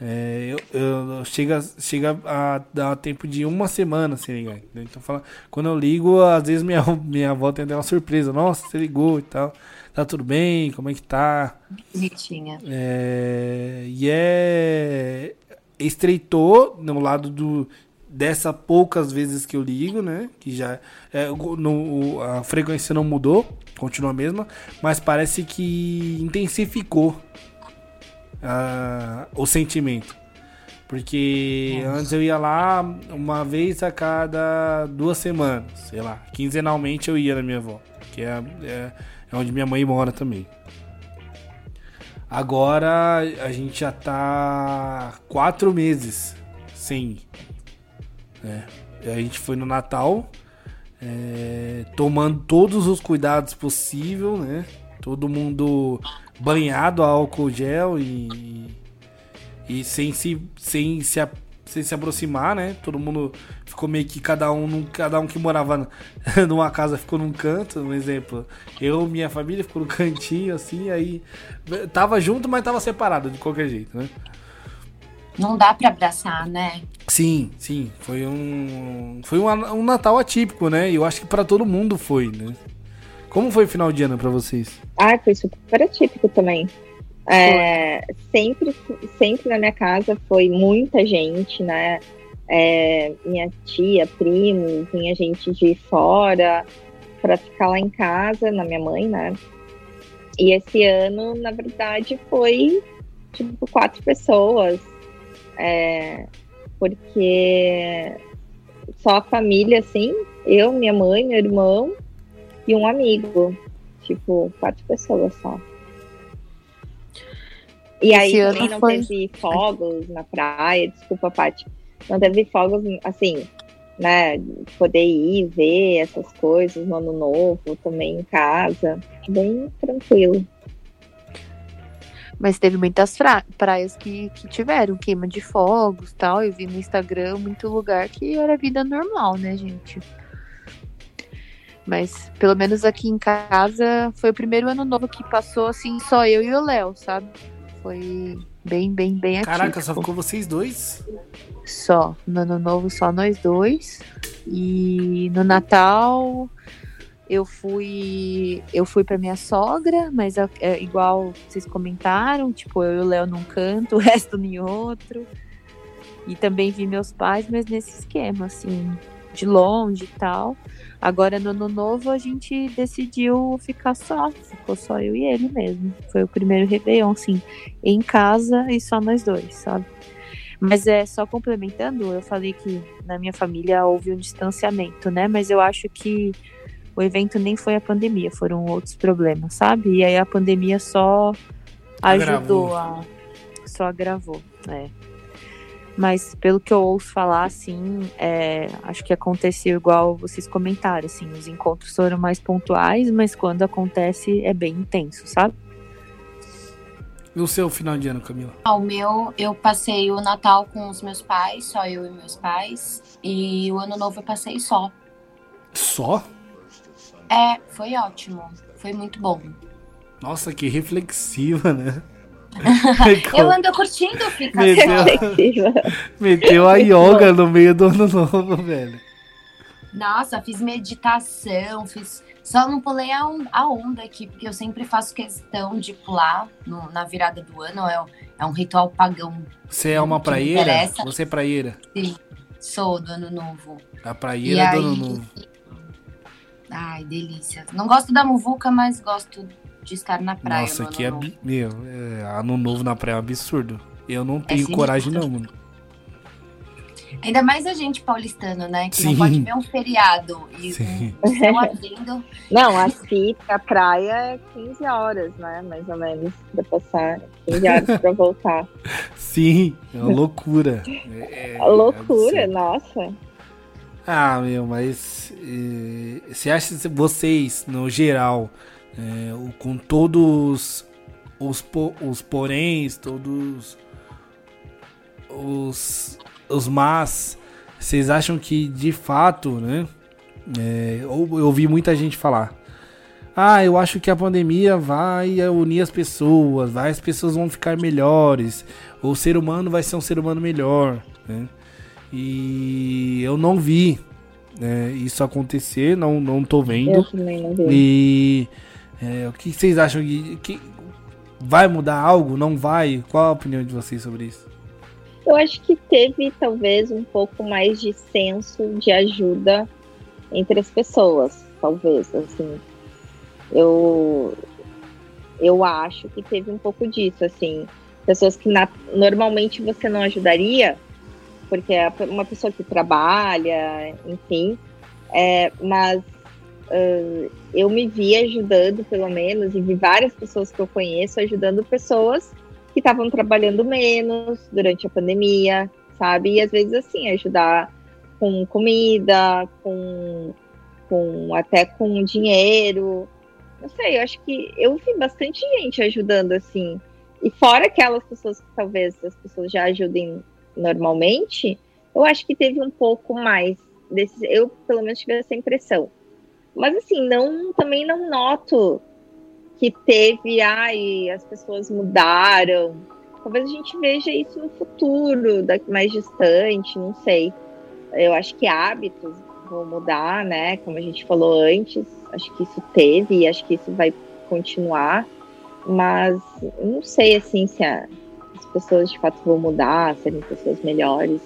É, eu, eu, chega, chega a dar tempo de uma semana sem ligar. Então, fala, quando eu ligo, às vezes minha, minha avó tem até uma surpresa. Nossa, você ligou e tal. Tá tudo bem? Como é que tá? Bonitinha. É, e é estreitou no lado do dessa poucas vezes que eu ligo, né? Que já é, no, a frequência não mudou, continua a mesma, mas parece que intensificou uh, o sentimento. Porque Nossa. antes eu ia lá uma vez a cada duas semanas, sei lá, quinzenalmente eu ia na minha avó, que é, é, é onde minha mãe mora também. Agora a gente já tá quatro meses sem ir. Né? A gente foi no Natal, é, tomando todos os cuidados possíveis, né? Todo mundo banhado a álcool gel e, e sem se, sem se sem se aproximar, né? Todo mundo ficou meio que cada um, cada um que morava numa casa ficou num canto, um exemplo. Eu, minha família ficou no cantinho assim, aí tava junto, mas tava separado de qualquer jeito, né? Não dá para abraçar, né? Sim, sim, foi um foi um, um Natal atípico, né? E eu acho que para todo mundo foi, né? Como foi o final de ano para vocês? Ah, foi super atípico também. É, sempre, sempre na minha casa foi muita gente, né? É, minha tia, primo, vinha gente de fora para ficar lá em casa, na minha mãe, né? E esse ano, na verdade, foi tipo quatro pessoas, é, porque só a família, assim, eu, minha mãe, meu irmão e um amigo, tipo quatro pessoas só. E aí Esse também não foi... teve fogos na praia, desculpa, Paty. Não teve fogos, assim, né? Poder ir ver essas coisas no ano novo, também em casa. Bem tranquilo. Mas teve muitas praias que, que tiveram queima de fogos tal. Eu vi no Instagram muito lugar que era vida normal, né, gente? Mas pelo menos aqui em casa foi o primeiro ano novo que passou assim, só eu e o Léo, sabe? Foi bem, bem, bem ativo. Caraca, só ficou vocês dois? Só. No ano novo, só nós dois. E no Natal, eu fui eu fui para minha sogra, mas é, é, igual vocês comentaram, tipo, eu e o Léo num canto, o resto em outro. E também vi meus pais, mas nesse esquema, assim, de longe e tal. Agora no ano novo a gente decidiu ficar só, ficou só eu e ele mesmo. Foi o primeiro Réveillon, assim, em casa e só nós dois, sabe? Mas é só complementando, eu falei que na minha família houve um distanciamento, né? Mas eu acho que o evento nem foi a pandemia, foram outros problemas, sabe? E aí a pandemia só ajudou agravou. a. Só agravou, é. Mas pelo que eu ouço falar, assim, é, acho que aconteceu igual vocês comentaram, assim, os encontros foram mais pontuais, mas quando acontece é bem intenso, sabe? E o seu final de ano, Camila? Ah, o meu, eu passei o Natal com os meus pais, só eu e meus pais. E o Ano Novo eu passei só. Só? É, foi ótimo. Foi muito bom. Nossa, que reflexiva, né? Eu ando curtindo ficar meteu, meteu a yoga no meio do ano novo, velho. Nossa, fiz meditação, fiz. Só não pulei a, a onda aqui, porque eu sempre faço questão de pular no, na virada do ano. É, é um ritual pagão. Você é uma praieira? Você é praieira? Sim, sou do ano novo. A praieira do ano novo. Ai, delícia. Não gosto da muvuca, mas gosto de estar na praia. Nossa, que é, meu, é, ano novo na praia é um absurdo. Eu não é tenho é coragem não, mano. Ainda mais a gente paulistano, né? Que Sim. não pode ver um feriado e Sim. abrindo. Não, aqui a praia é 15 horas, né? Mais ou menos, pra passar. 15 horas pra voltar. Sim, é uma loucura. É, é- loucura, é nossa. Ah, meu, mas eh, você acha que vocês, no geral, o- com todos os, po- os poréns, todos os, os mas, vocês acham que de fato, né? eh, ou eu ouvi muita gente falar. Ah, eu acho que a pandemia vai unir as pessoas, vai, as pessoas vão ficar melhores, o ser humano vai ser um ser humano melhor, né? E eu não vi né, isso acontecer, não, não tô vendo. Eu também não vi. E é, o que vocês acham que, que vai mudar algo? Não vai? Qual a opinião de vocês sobre isso? Eu acho que teve talvez um pouco mais de senso de ajuda entre as pessoas, talvez, assim. Eu eu acho que teve um pouco disso, assim, pessoas que na- normalmente você não ajudaria, porque é uma pessoa que trabalha, enfim, é, mas ah, eu me vi ajudando, pelo menos, e vi várias pessoas que eu conheço ajudando pessoas que estavam trabalhando menos durante a pandemia, sabe? E às vezes assim, ajudar com comida, com, com até com dinheiro. Não sei, eu acho que eu vi bastante gente ajudando assim. E fora aquelas pessoas que talvez as pessoas já ajudem normalmente, eu acho que teve um pouco mais desses. Eu, pelo menos, tive essa impressão. Mas assim, não também não noto que teve, ai, as pessoas mudaram. Talvez a gente veja isso no futuro, daqui mais distante, não sei. Eu acho que hábitos vão mudar, né? Como a gente falou antes, acho que isso teve e acho que isso vai continuar. Mas não sei assim se a- as pessoas de fato vão mudar, serem pessoas melhores,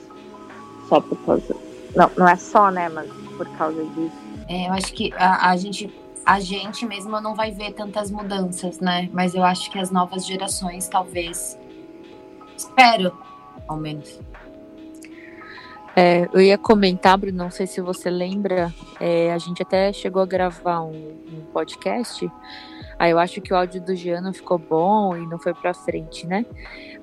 só por causa. Não, não é só, né? Mas por causa disso. É, eu acho que a, a gente a gente mesmo não vai ver tantas mudanças, né? Mas eu acho que as novas gerações talvez espero, ao menos. É, eu ia comentar, Bruno, não sei se você lembra, é, a gente até chegou a gravar um, um podcast. Aí eu acho que o áudio do Jean não ficou bom e não foi pra frente, né?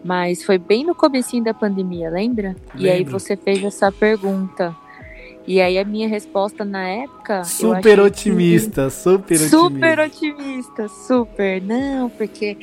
Mas foi bem no comecinho da pandemia, lembra? E aí Lembro. você fez essa pergunta. E aí a minha resposta na época. Super achei que- otimista, super otimista. Super otimista, super. Não, porque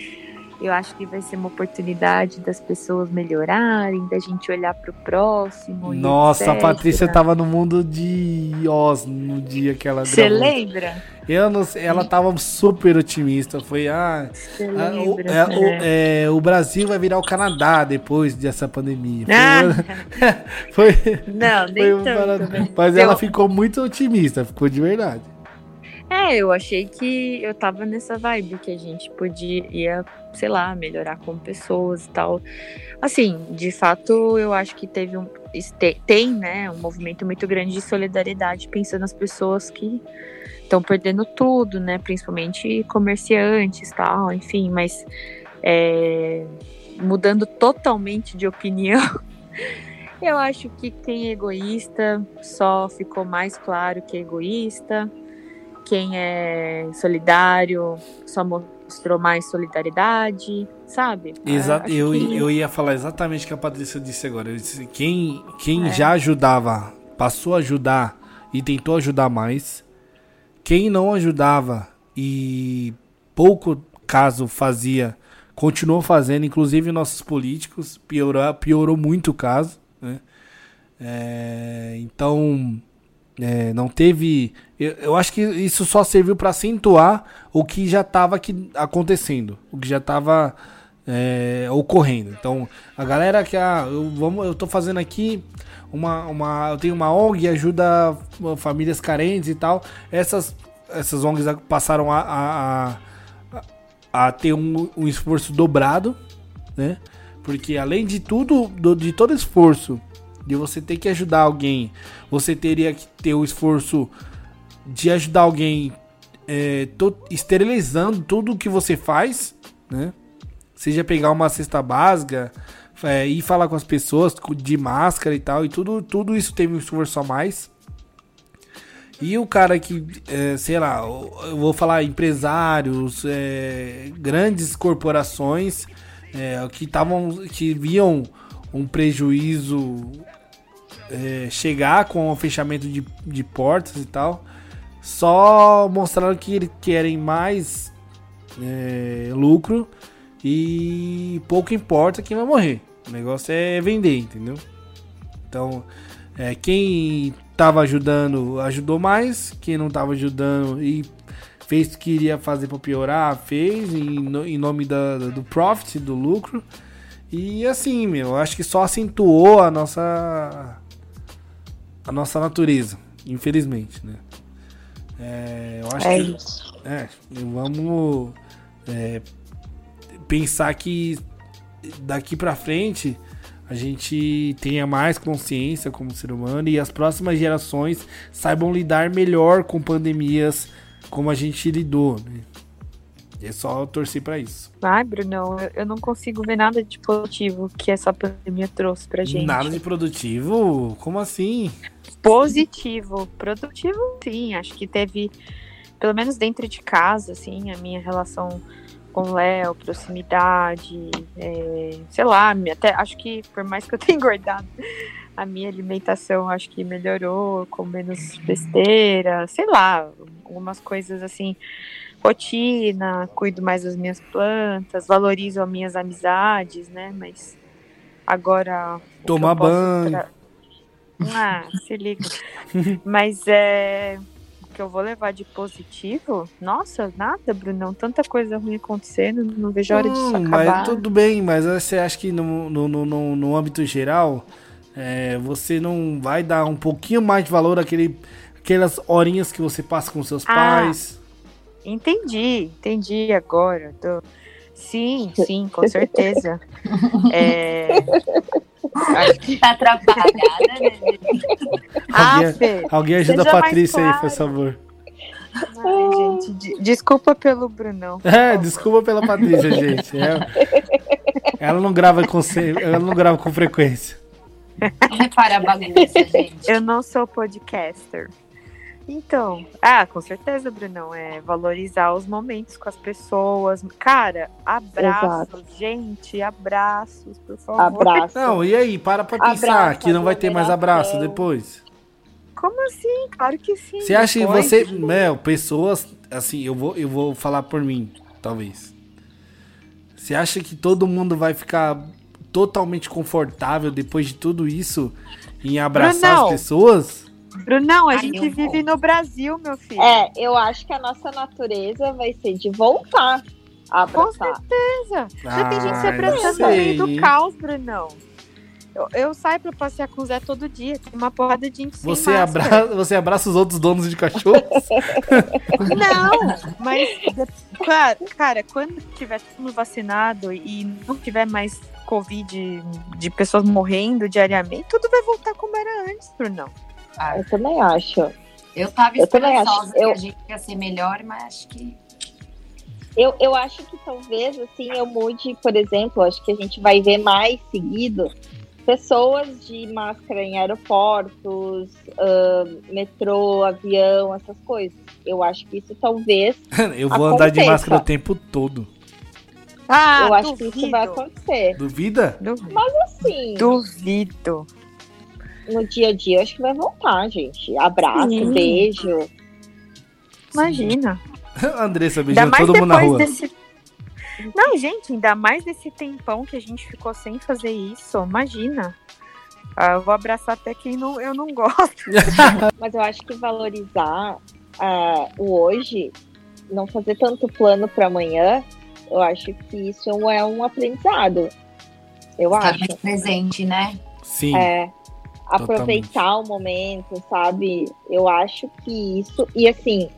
eu acho que vai ser uma oportunidade das pessoas melhorarem, da gente olhar pro próximo. e Nossa, a. Patrícia tava no mundo de Oz no dia que ela Você lembra? Eu não ela tava super otimista. Foi, ah, ah, o, lembra? é, o- É. é, o Brasil vai virar o Canadá depois dessa pandemia. Ah, foi, não, nem foi tanto, né? Mas Eu- ela ficou muito otimista, ficou de verdade. É, eu achei que eu tava nessa vibe que a gente podia, sei lá, melhorar como pessoas e tal. Assim, de fato, eu acho que teve um. Tem, né, um movimento muito grande de solidariedade pensando nas pessoas que estão perdendo tudo, né? Principalmente comerciantes tal, enfim, mas é, mudando totalmente de opinião. Eu acho que quem é egoísta só ficou mais claro que é egoísta quem é solidário só mostrou mais solidariedade, sabe? Exa Acho eu, que- eu ia falar exatamente o que a Patrícia disse agora. Eu disse, quem quem É. já ajudava, passou a ajudar e tentou ajudar mais. Quem não ajudava e pouco caso fazia, continuou fazendo. Inclusive nossos políticos, piorou, piorou muito o caso. Né? É, então, é, não teve. Eu, eu acho que isso só serviu para acentuar o que já estava acontecendo, o que já estava ocorrendo. Então, a galera que ah, eu, vamos, eu tô fazendo aqui uma, uma. Eu tenho uma ONG ajuda famílias carentes e tal. Essas, essas ONGs passaram a, a, a, a ter um, um esforço dobrado, né? Porque além de tudo, do, de todo esforço de você ter que ajudar alguém, você teria que ter o esforço de ajudar alguém é, to- esterilizando tudo o que você faz, né? Seja pegar uma cesta básica, é, ir falar com as pessoas de máscara e tal, e tudo, tudo isso teve um esforço a mais. E o cara que, é, sei lá, eu vou falar empresários, é, grandes corporações é, que estavam, que viam um prejuízo é, chegar com o fechamento de, de portas e tal, só mostraram que eles querem mais é, lucro e pouco importa quem vai morrer. O negócio é vender, entendeu? Então, é, quem tava ajudando, ajudou mais. Quem não tava ajudando e fez o que iria fazer para piorar, fez em, em nome da, do profit, do lucro. E assim, meu, acho que só acentuou a nossa a nossa natureza, infelizmente, né? É, eu acho É que isso. é, vamos é, pensar que daqui pra frente a gente tenha mais consciência como ser humano e as próximas gerações saibam lidar melhor com pandemias como a gente lidou, né? É só torcer pra isso. Ai, Brunão, eu, eu não consigo ver nada de positivo que essa pandemia trouxe pra gente. Nada de produtivo? Como assim? Positivo. Produtivo, sim. Acho que teve, pelo menos dentro de casa, assim, a minha relação com o Léo, proximidade, é, sei lá, até acho que por mais que eu tenha engordado, a minha alimentação acho que melhorou, com menos besteira, sei lá, algumas coisas assim, rotina, cuido mais das minhas plantas, valorizo as minhas amizades, né? Mas agora. Tomar banho. tra- Ah, se liga. Mas é. O que eu vou levar de positivo? Nossa, nada, Brunão. Tanta coisa ruim acontecendo, não vejo a hora disso Hum, acabar. mas tudo bem, mas você acha que no, no, no, no- âmbito geral é, você não vai dar um pouquinho mais de valor àquele, àquelas horinhas que você passa com seus Ah, pais? Entendi, entendi agora. Tô- Sim, sim, com certeza. É, Acho que. Tá atrapalhada, né? Ah, Alguém- Fê. Alguém ajuda a Patrícia aí, claro. por favor. Ai, gente, de- desculpa pelo Brunão. É, desculpa pela Patrícia, gente. É- ela não grava com ela não grava com frequência. Repara a bagunça, gente. Eu não sou podcaster. Então, ah, com certeza, Brunão, é valorizar os momentos com as pessoas. Cara, abraços, gente, abraços, por favor. Abraço. Não, e aí, para pra pensar Abraço, que não vai ter mais abraço aglomeração. depois. Como assim? Claro que sim. Você acha que você, Mel, pessoas, assim, eu vou, eu vou falar por mim, talvez. Você acha que todo mundo vai ficar totalmente confortável depois de tudo isso em abraçar Brunão. as pessoas? Brunão, a Ai, gente eu vou. vive no Brasil, meu filho. É, eu acho que a nossa natureza vai ser de voltar a Com abraçar. certeza. Já tem gente se abraçando no meio do caos, Brunão. Eu, eu saio pra passear com o Zé todo dia. Tem uma porrada de gente Você, máscara. abra, você abraça os outros donos de cachorro? Não, mas, cara, cara, quando tiver todo mundo vacinado e não tiver mais Covid de pessoas morrendo diariamente, tudo vai voltar como era antes, Brunão. Ah, Eu também acho. eu tava Eu também acho. esperançosa que Eu- a gente ia ser melhor, mas acho que. Eu, eu acho que talvez assim eu mude, por exemplo, acho que a gente vai ver mais seguido pessoas de máscara em aeroportos, ahn, metrô, avião, essas coisas. Eu acho que isso talvez, Eu vou andar de Aconteça. máscara o tempo todo. Ah, eu acho duvido. que isso vai acontecer. Duvida? Duvido. Sim, Duvido. No dia a dia, eu acho que vai voltar, gente. Abraço, Sim. beijo. Imagina. Andressa beijando mais todo mundo na rua. desse. Não, gente, ainda mais desse tempão que a gente ficou sem fazer isso. Imagina. Ah, eu vou abraçar até quem não, eu não gosto. Mas eu acho que valorizar ah, o hoje, não fazer tanto plano para amanhã, eu acho que isso é um aprendizado. Eu Tá acho. bem presente, né? Sim. É, aproveitar o momento, sabe? Eu acho que isso. E assim,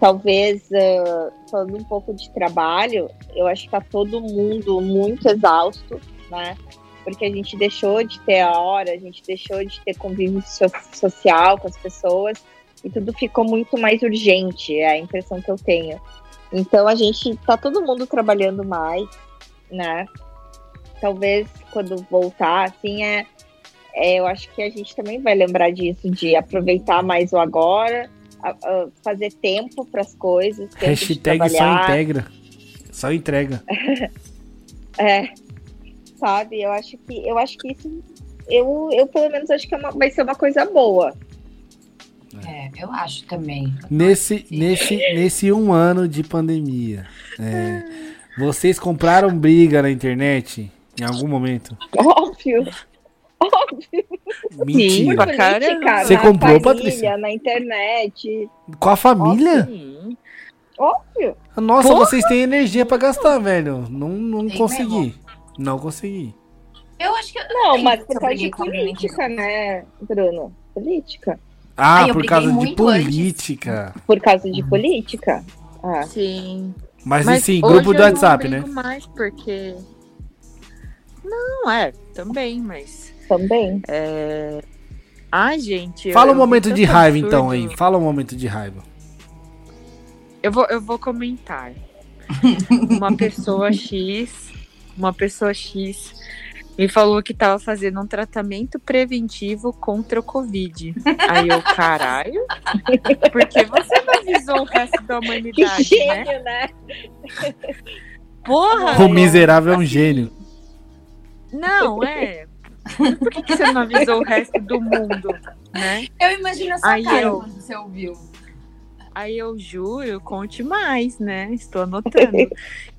talvez ah, falando um pouco de trabalho, eu acho que tá todo mundo muito exausto, né? Porque a gente deixou de ter a hora, a gente deixou de ter convívio so- social com as pessoas e tudo ficou muito mais urgente, é a impressão que eu tenho. Então a gente tá todo mundo trabalhando mais, né? Talvez quando voltar, assim, é, é, eu acho que a gente também vai lembrar disso, de aproveitar mais o agora, a, a fazer tempo para as coisas. Hashtag só trabalhar. integra. Só entrega. É, sabe? Eu acho que eu acho que isso eu, eu pelo menos acho que é uma- vai ser uma coisa boa. É, eu acho também. Nesse, nesse, nesse um ano de pandemia, é, vocês compraram briga na internet em algum momento? Óbvio. Óbvio. Mentira. caramba. Política, Você comprou, família, Patrícia? Na internet. Com a família? Sim. Óbvio. Nossa, Porra! vocês têm energia pra gastar, velho. Não, não Tem consegui. Não consegui. Eu acho que eu Não, mas por causa de alguém. política, né, Bruno? Política. Ah, Ai, por causa de muito antes. política. Por causa de política? Ah, Sim. Mas, Mas sim, grupo do eu WhatsApp, não né? mais porque. Não, é, também, mas. Também. É... Ai, gente. Fala um momento de raiva, então, absurdo. aí. Fala um momento de raiva. Eu vou, eu vou comentar. Uma pessoa X, uma pessoa X me falou que tava fazendo um tratamento preventivo contra o Covid. Aí eu, caralho, porque você não avisou o resto da Que humanidade, né? gênio, né? Porra! O miserável é um gênio. Não, é. Por que, que você não avisou o resto do mundo, né? Eu imagino a sua Aí cara eu- quando você ouviu. Aí eu juro, conte mais, né? Estou anotando.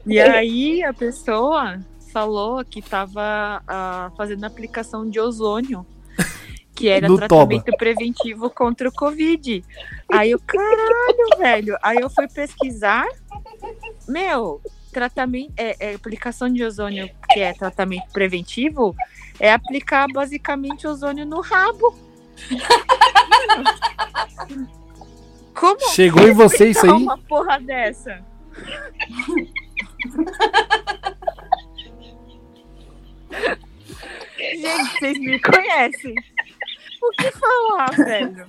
E aí a pessoa falou que estava fazendo aplicação de ozônio, que era No tratamento preventivo contra o Covid. Aí eu, caralho, velho. Aí eu fui pesquisar. Meu, tratamento, é, é aplicação de ozônio, que é tratamento preventivo, é aplicar basicamente ozônio no rabo. Como Chegou em você isso aí? uma porra dessa? Gente, vocês me conhecem. O que falar, velho?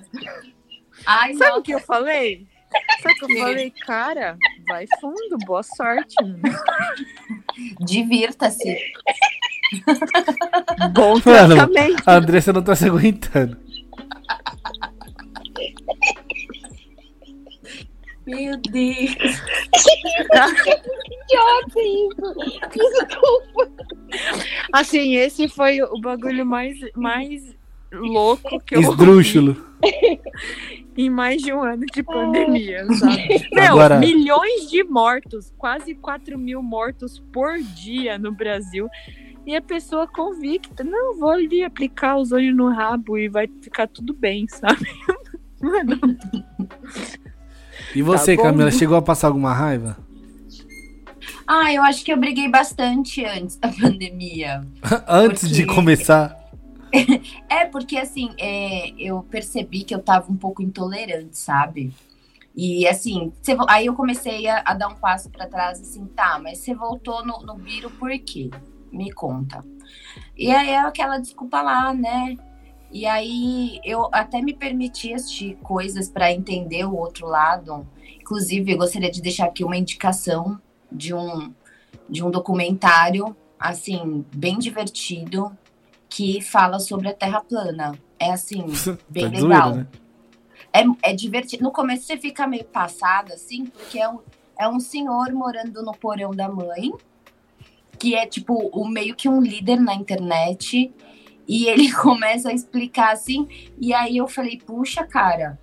Ai, Sabe não. o que eu falei? Sabe o que eu falei? Cara, vai fundo, boa sorte. Divirta-se. Bom Mano, tratamento. a Andressa não tá se aguentando. Meu Deus. Idiota isso. Desculpa. Assim, esse foi o bagulho mais, mais louco que eu Esdrúxulo. ouvi em mais de um ano de pandemia, sabe? Meu, Agora- milhões de mortos, quase 4 mil mortos por dia no Brasil. E a pessoa convicta, não, vou ali aplicar ozônio no rabo e vai ficar tudo bem, sabe? Mano, E você, Tá. Camila, chegou a passar alguma raiva? Ah, eu acho que eu briguei bastante antes da pandemia. Antes de Porque- começar. É, porque assim, é, eu percebi que eu tava um pouco intolerante, sabe? E assim, vo- aí eu comecei a, a dar um passo pra trás, assim, tá, mas você voltou no, no Biro por quê? Me conta. E aí é aquela desculpa lá, né? E aí eu até me permiti assistir coisas pra entender o outro lado. Inclusive, eu gostaria de deixar aqui uma indicação de um, de um documentário, assim, bem divertido, que fala sobre a Terra plana. É assim, bem Tá legal. zoeira, né? É, é divertido. No começo você fica meio passada, assim, porque é um, é um senhor morando no porão da mãe, que é tipo o meio que um líder na internet, e ele começa a explicar assim, e aí eu falei, puxa, cara,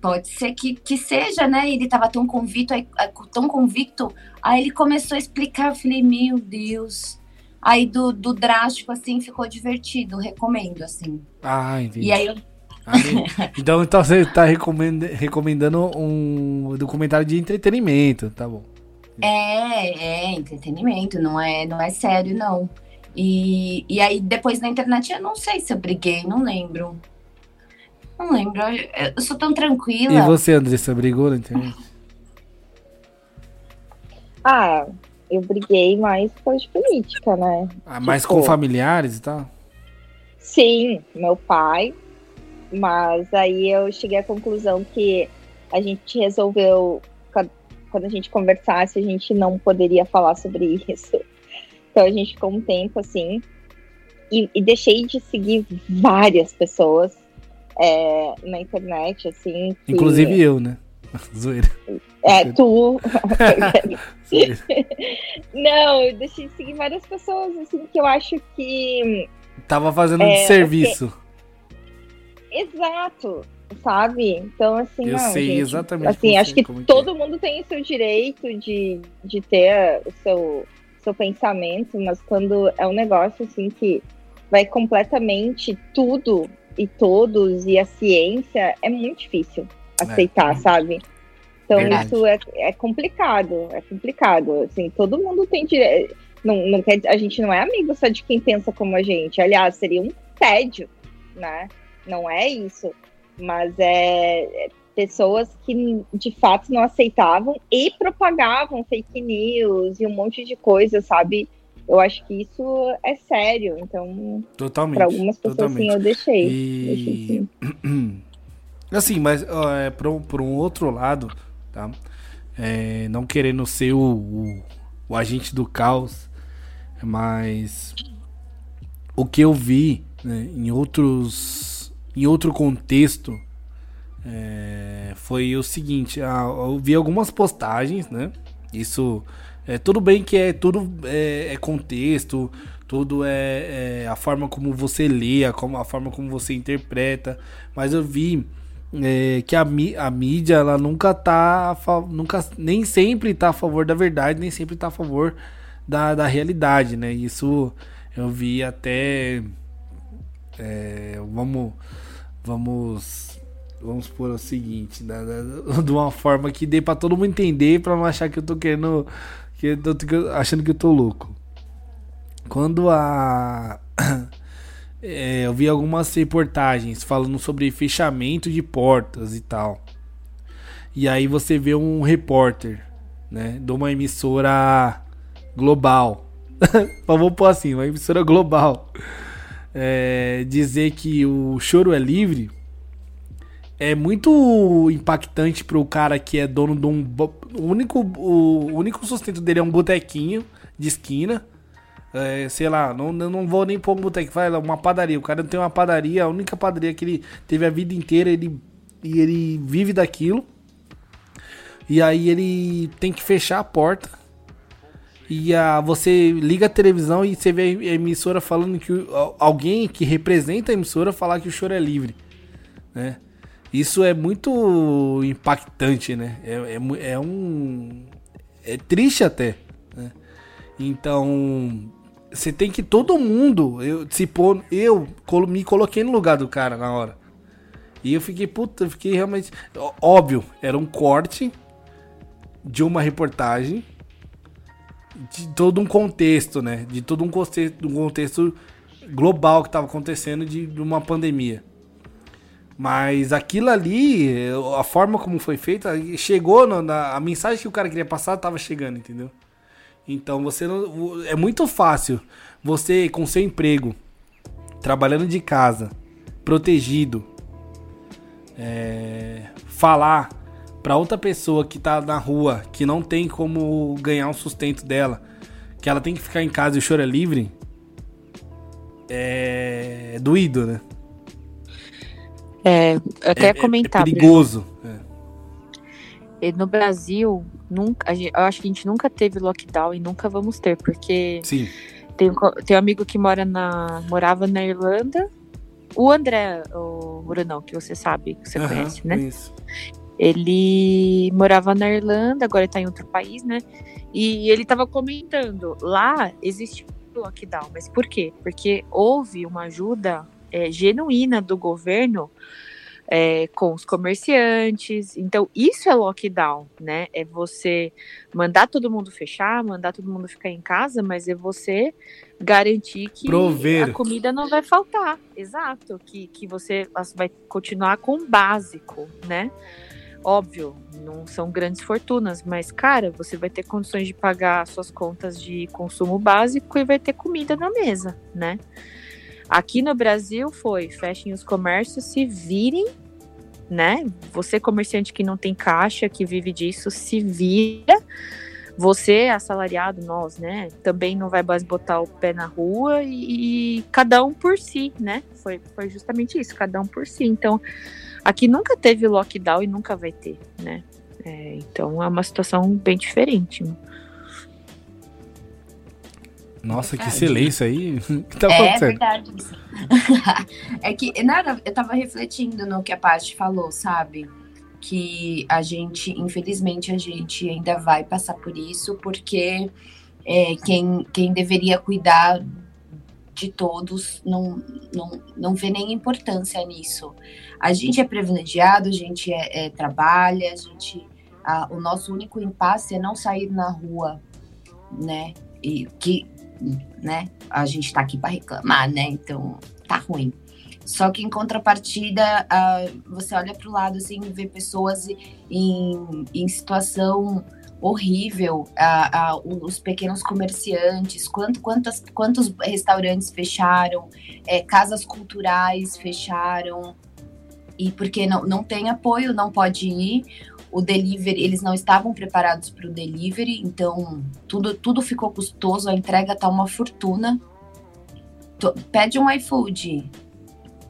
pode ser que, que seja, né? Ele tava tão convicto, aí, tão convicto, aí ele começou a explicar, eu falei, meu Deus. Aí do, do drástico, assim, ficou divertido, recomendo, assim. Ah, entendi. E aí eu Ah, então, então você tá recomenda- recomendando um documentário de entretenimento, tá bom. É, é entretenimento, não é, não é sério, não. E, e aí, depois na internet, eu não sei se eu briguei, não lembro. Não lembro, eu, eu sou tão E tranquila. você, Andressa, brigou na internet? Ah, eu briguei mais por de política, né? Ah, mas Tipo- com familiares e tal? Sim, meu pai. Mas aí eu cheguei à conclusão que a gente resolveu, quando a gente conversasse, a gente não poderia falar sobre isso. Então a gente ficou um tempo assim. e, e deixei de seguir várias pessoas é, na internet, assim. Que... Inclusive eu, né? Zoeira. É, tu. Não, eu deixei de seguir várias pessoas, assim, que eu acho que. Tava fazendo é, serviço. Porque... Exato, sabe? Então, assim, eu não, sei gente, exatamente. Assim, acho que todo mundo tem o seu direito de, de ter o seu, seu pensamento, mas quando é um negócio, assim, que vai completamente tudo e todos e a ciência, é muito difícil é. aceitar, é. sabe? Então Verdade. isso é, é complicado, é complicado. Assim, todo mundo tem direito. Não, não quer, a gente não é amigo só de quem pensa como a gente. Aliás, seria um tédio, né? Não é isso. Mas é, é pessoas que de fato não aceitavam e propagavam fake news e um monte de coisa, sabe? Eu acho que isso é sério. Então, totalmente. Para algumas pessoas, totalmente. sim, eu deixei. E... deixei assim, mas é, por um outro lado, tá? É, não querendo ser o, o, o, agente do caos, mas o que eu vi né, em outros em outro contexto é, foi o seguinte, eu vi algumas postagens, né? Isso é tudo bem que é tudo é, é contexto, tudo é, é, a forma como você lê, a, a forma como você interpreta, mas eu vi é, que a, a mídia ela nunca tá nunca nem sempre tá a favor da verdade nem sempre tá a favor da, da realidade né isso eu vi até é, vamos vamos vamos por o seguinte da, da, de uma forma que dê para todo mundo entender para não achar que eu tô querendo que eu tô achando que eu tô louco quando a é, eu vi algumas reportagens falando sobre fechamento de portas e tal. E aí você vê um repórter, né, de uma emissora global. Vamos pôr assim, uma emissora global. É, dizer que o choro é livre é muito impactante para o cara que é dono de um. O único, o único sustento dele é um botequinho de esquina é, sei lá, não, não vou nem pôr um boteco, vai uma padaria. O cara tem uma padaria, a única padaria que ele teve a vida inteira, ele, e ele vive daquilo. E aí ele tem que fechar a porta. E a, você liga a televisão e você vê a emissora falando que alguém que representa a emissora falar que o choro é livre. Né? Isso é muito impactante, né? É, é, é um. É triste até. Né? Então, você tem que todo mundo eu se pôr eu me coloquei no lugar do cara na hora e eu fiquei puta eu fiquei realmente óbvio era um corte de uma reportagem de todo um contexto né? De todo um contexto um contexto global que estava acontecendo de, de uma pandemia. Mas aquilo ali a forma como foi feita chegou na a mensagem que o cara queria passar estava chegando entendeu? Então você não, é muito fácil você com seu emprego, trabalhando de casa, protegido, é, falar para outra pessoa que tá na rua, que não tem como ganhar um sustento dela, que ela tem que ficar em casa e o choro é livre, é, é doído, né? É, até é, comentar. É perigoso. É. No Brasil, nunca, eu acho que a gente nunca teve lockdown e nunca vamos ter, porque Sim. Tem, tem um amigo que mora na, morava na Irlanda. O André, o Brunão, que você sabe, que você uhum, conhece, né? Isso. Ele morava na Irlanda, agora está em outro país, né? E ele estava comentando, lá existe lockdown, mas por quê? Porque houve uma ajuda é, genuína do governo é, com os comerciantes. Então, isso é lockdown, né? É você mandar todo mundo fechar, mandar todo mundo ficar em casa, mas é você garantir que Prover. a comida não vai faltar. Exato. Que, que você vai continuar com o básico, né? Óbvio, não são grandes fortunas, mas, cara, você vai ter condições de pagar suas contas de consumo básico e vai ter comida na mesa, né? Aqui no Brasil foi, fechem os comércios, se virem né? Você, comerciante que não tem caixa, que vive disso, se vira. você, assalariado, nós, né, também não vai mais botar o pé na rua e, e cada um por si, né? Foi, foi justamente isso, cada um por si. Então, aqui nunca teve lockdown e nunca vai ter, né? É, então é uma situação bem diferente. Nossa, que silêncio aí. que tá é verdade. é que, nada, eu tava refletindo no que a parte falou, sabe? Que a gente, infelizmente, a gente ainda vai passar por isso, porque é, quem, quem deveria cuidar de todos não, não, não vê nem importância nisso. A gente é privilegiado, a gente é, é trabalha, a gente. A, o nosso único impasse é não sair na rua, né? E que né? A gente está aqui para reclamar, né? Então tá ruim. Só que em contrapartida, você olha para o lado assim e vê pessoas em, em situação horrível, uh, os pequenos comerciantes, quanto, quantas, quantos restaurantes fecharam, é, casas culturais fecharam, e porque não, não tem apoio, não pode ir o delivery, eles não estavam preparados para o delivery, então tudo, tudo ficou custoso, a entrega tá uma fortuna. Tô, pede um iFood,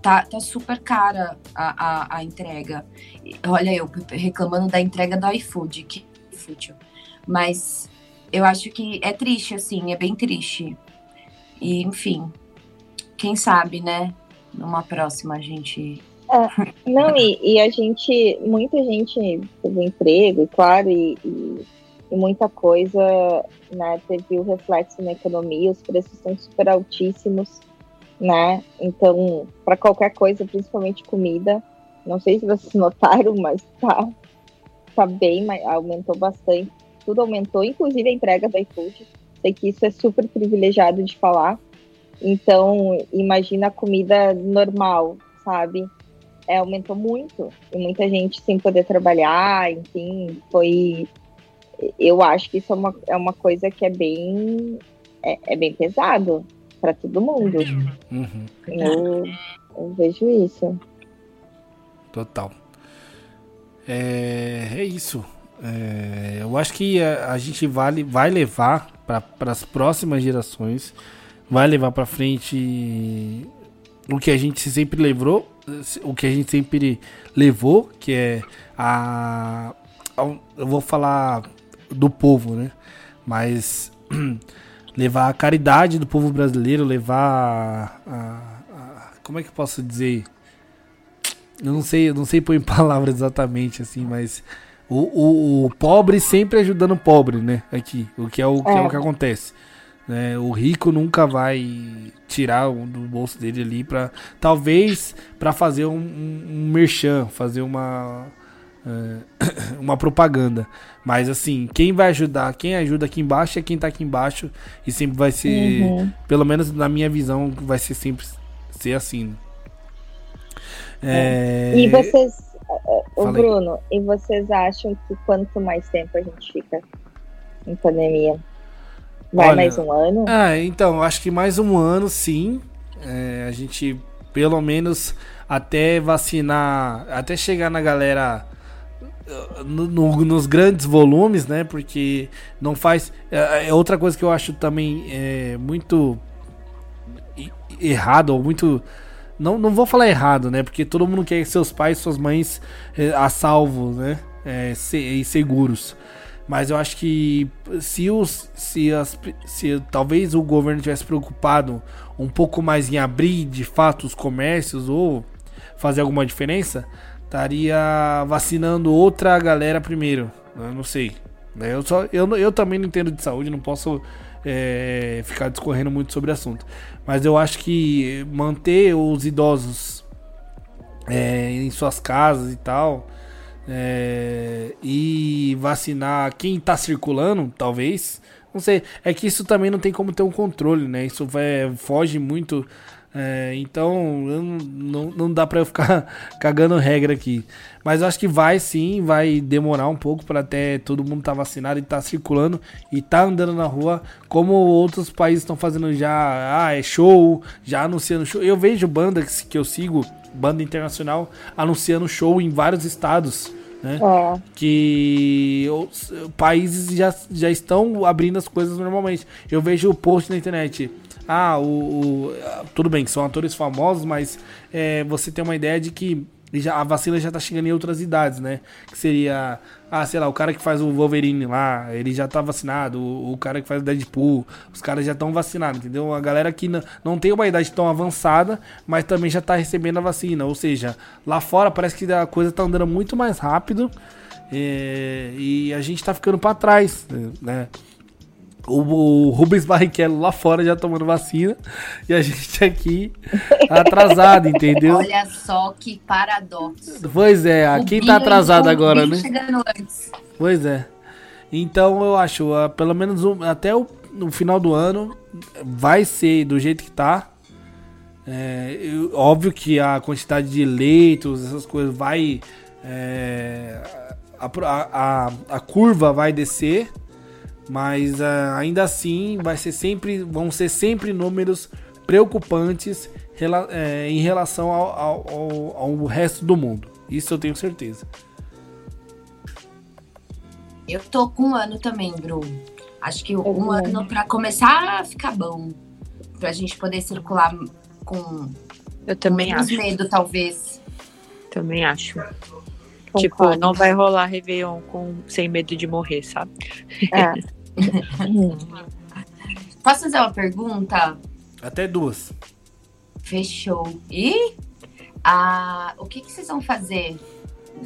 tá, tá super cara a, a, a, entrega. Olha, eu reclamando da entrega do iFood, que fútil. Mas eu acho que é triste, assim, é bem triste. E, enfim, quem sabe, né? Numa próxima a gente é, não, e, e, a gente, muita gente teve emprego, claro, e, e, e, muita coisa né, teve o reflexo na economia, os preços estão super altíssimos, né? Então, para qualquer coisa, principalmente comida, não sei se vocês notaram, mas tá, tá bem, aumentou bastante. Tudo aumentou, inclusive a entrega do iFood. Sei que isso é super privilegiado de falar. Então, imagina a comida normal, sabe? É, aumentou muito e muita gente sem poder trabalhar, enfim, foi. Eu acho que isso é uma, é uma coisa que é bem é, é bem pesado para todo mundo. Uhum. Eu, eu, vejo isso. Total. É, é isso. É, eu acho que a, a gente vale, vai levar para as próximas gerações, vai levar para frente o que a gente sempre levou, o que a gente sempre levou, que é a, a eu vou falar do povo, né? Mas levar a caridade do povo brasileiro, levar a, a, como é que eu posso dizer? Eu não sei, eu não sei pôr em palavras exatamente assim, mas o, o, o, pobre sempre ajudando o pobre, né? Aqui, o que é o, que é o que é. acontece. Né? O rico nunca vai tirar do bolso dele ali para talvez para fazer um, um, um merchan, fazer uma uh, uma propaganda. Mas assim, quem vai ajudar, quem ajuda aqui embaixo é quem tá aqui embaixo e sempre vai ser, uhum. pelo menos na minha visão, vai ser sempre ser assim. Né? É... E vocês, o Bruno, e vocês acham que quanto mais tempo a gente fica em pandemia? Vai Olha, mais um ano? Ah, então, acho que mais um ano sim. É, a gente, pelo menos, até vacinar, até chegar na galera uh, no, no, nos grandes volumes, né? Porque não faz. É, é, outra coisa que eu acho também é, muito errado, ou muito. Não, não vou falar errado, né? Porque todo mundo quer seus pais suas mães é, a salvo, né? É, e seguros. Mas eu acho que se os se, as, se talvez o governo tivesse preocupado um pouco mais em abrir de fato os comércios ou fazer alguma diferença, estaria vacinando outra galera primeiro. Eu não sei. Né? Eu, só, eu, eu também não entendo de saúde, não posso é, ficar discorrendo muito sobre o assunto. Mas eu acho que manter os idosos é, em suas casas e tal é, e vacinar quem está circulando, talvez. Não sei, é que isso também não tem como ter um controle, né? Isso vai, foge muito. É, então não, não dá para eu ficar cagando regra aqui. Mas eu acho que vai sim, vai demorar um pouco para até todo mundo tá vacinado e tá circulando e tá andando na rua, como outros países estão fazendo já. Ah, é show, já anunciando show. Eu vejo bandas que eu sigo banda internacional anunciando show em vários estados né? É. Que os países já, já estão abrindo as coisas normalmente. Eu vejo o post na internet. Ah, o, o tudo bem que são atores famosos, mas é, você tem uma ideia de que já, a vacina já tá chegando em outras idades, né? Que seria, ah, sei lá, o cara que faz o Wolverine lá, ele já tá vacinado, o, o cara que faz o Deadpool, os caras já estão vacinados, entendeu? A galera que não tem uma idade tão avançada, mas também já tá recebendo a vacina. Ou seja, lá fora parece que a coisa tá andando muito mais rápido é, e a gente tá ficando para trás, né? O, o Rubens Barrichello lá fora já tomando vacina e a gente aqui atrasado, entendeu? Olha só que paradoxo. Pois é, aqui tá atrasado agora, né? Chegando antes. Pois é. Então eu acho, uh, pelo menos até o no final do ano vai ser do jeito que tá. É, óbvio que a quantidade de leitos, essas coisas vai. É, a, a, a curva vai descer mas uh, ainda assim vai ser sempre, vão ser sempre números preocupantes rela é, em relação ao, ao, ao, resto do mundo. Isso eu tenho certeza. Eu tô com um ano também, Bruno. Acho que um ano para começar a ficar bom. Pra gente poder circular com eu também menos acho. medo, talvez. Também acho. Concordo. Tipo, não vai rolar Réveillon com, sem medo de morrer, sabe? É. Posso fazer uma pergunta? Até duas. Fechou. E ah, o que, que vocês vão fazer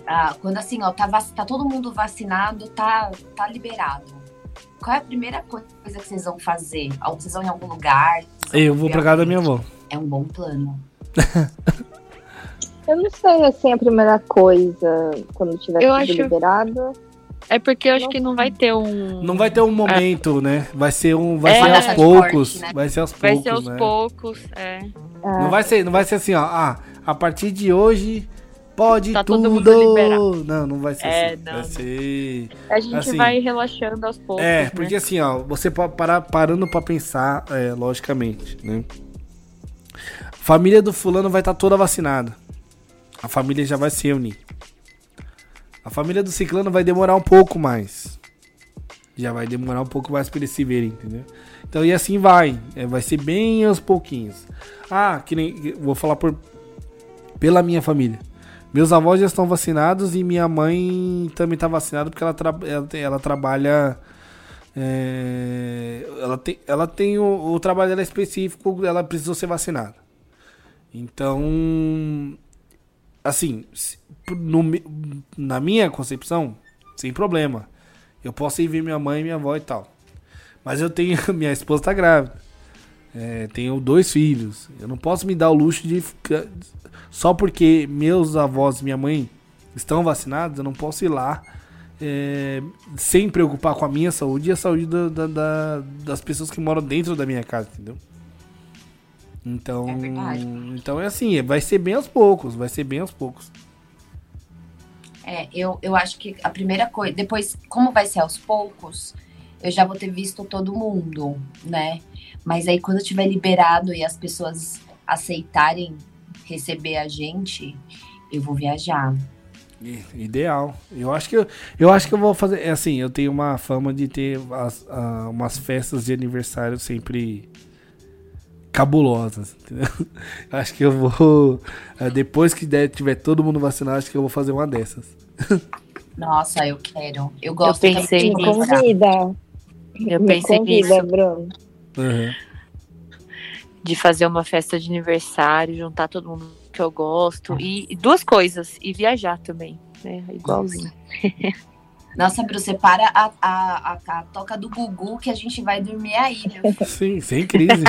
ah, quando assim, ó, tá, tá todo mundo vacinado, tá, tá liberado? Qual é a primeira coisa que vocês vão fazer? Vocês vão em algum lugar? Eu vou pra casa da minha avó. É um bom plano. eu não sei, assim, a primeira coisa, quando tiver eu tudo acho... liberado. É porque eu acho que não vai ter um. Não vai ter um momento, é. né? Vai ser um. Vai é, ser aos poucos. Forte, né? Vai ser aos vai poucos. Vai ser aos né? poucos, é. Não vai ser, não vai ser assim, ó. Ah, a partir de hoje pode tá tudo. Todo não, não vai ser é, assim. Não, vai ser. A gente assim, vai relaxando aos poucos. É, né? porque né? assim, ó, você parar parando pra pensar, é, logicamente, né? Família do fulano vai estar tá toda vacinada. A família já vai se unir. A família do Ciclano vai demorar um pouco mais. Já vai demorar um pouco mais para eles se verem, entendeu? Então, e assim vai. É, vai ser bem aos pouquinhos. Ah, que nem. Vou falar por. Pela minha família. Meus avós já estão vacinados e minha mãe também está vacinada porque ela, tra ela, ela trabalha. É, ela tem, ela tem o, o trabalho dela específico, ela precisou ser vacinada. Então, assim, no, na minha concepção, sem problema. Eu posso ir ver minha mãe minha avó e tal. Mas eu tenho. Minha esposa tá grávida. É, tenho dois filhos. Eu não posso me dar o luxo de ficar. Só porque meus avós e minha mãe estão vacinados, eu não posso ir lá é, sem preocupar com a minha saúde e a saúde da, da, da, das pessoas que moram dentro da minha casa, entendeu? Então, é então é assim, vai ser bem aos poucos, vai ser bem aos poucos. É, eu, eu acho que a primeira coisa, depois, como vai ser aos poucos, eu já vou ter visto todo mundo, né? Mas aí quando tiver liberado e as pessoas aceitarem receber a gente, eu vou viajar. Ideal. Eu acho que eu, eu acho que eu vou fazer. É assim, eu tenho uma fama de ter as, uh, umas festas de aniversário sempre cabulosas, entendeu? Acho que eu vou. Eh, depois que der, tiver todo mundo vacinado, acho que eu vou fazer uma dessas. Nossa, eu quero. Eu gosto eu pensei de convida. Eu Me pensei convida, nisso. Bruno. Uhum. De fazer uma festa de aniversário, juntar todo mundo que eu gosto. E duas coisas, e viajar também. Né? Igualzinho. Nossa, Bruno, você para a, a, a, a, toca do Gugu que a gente vai dormir aí, meu. Sim, sem crise.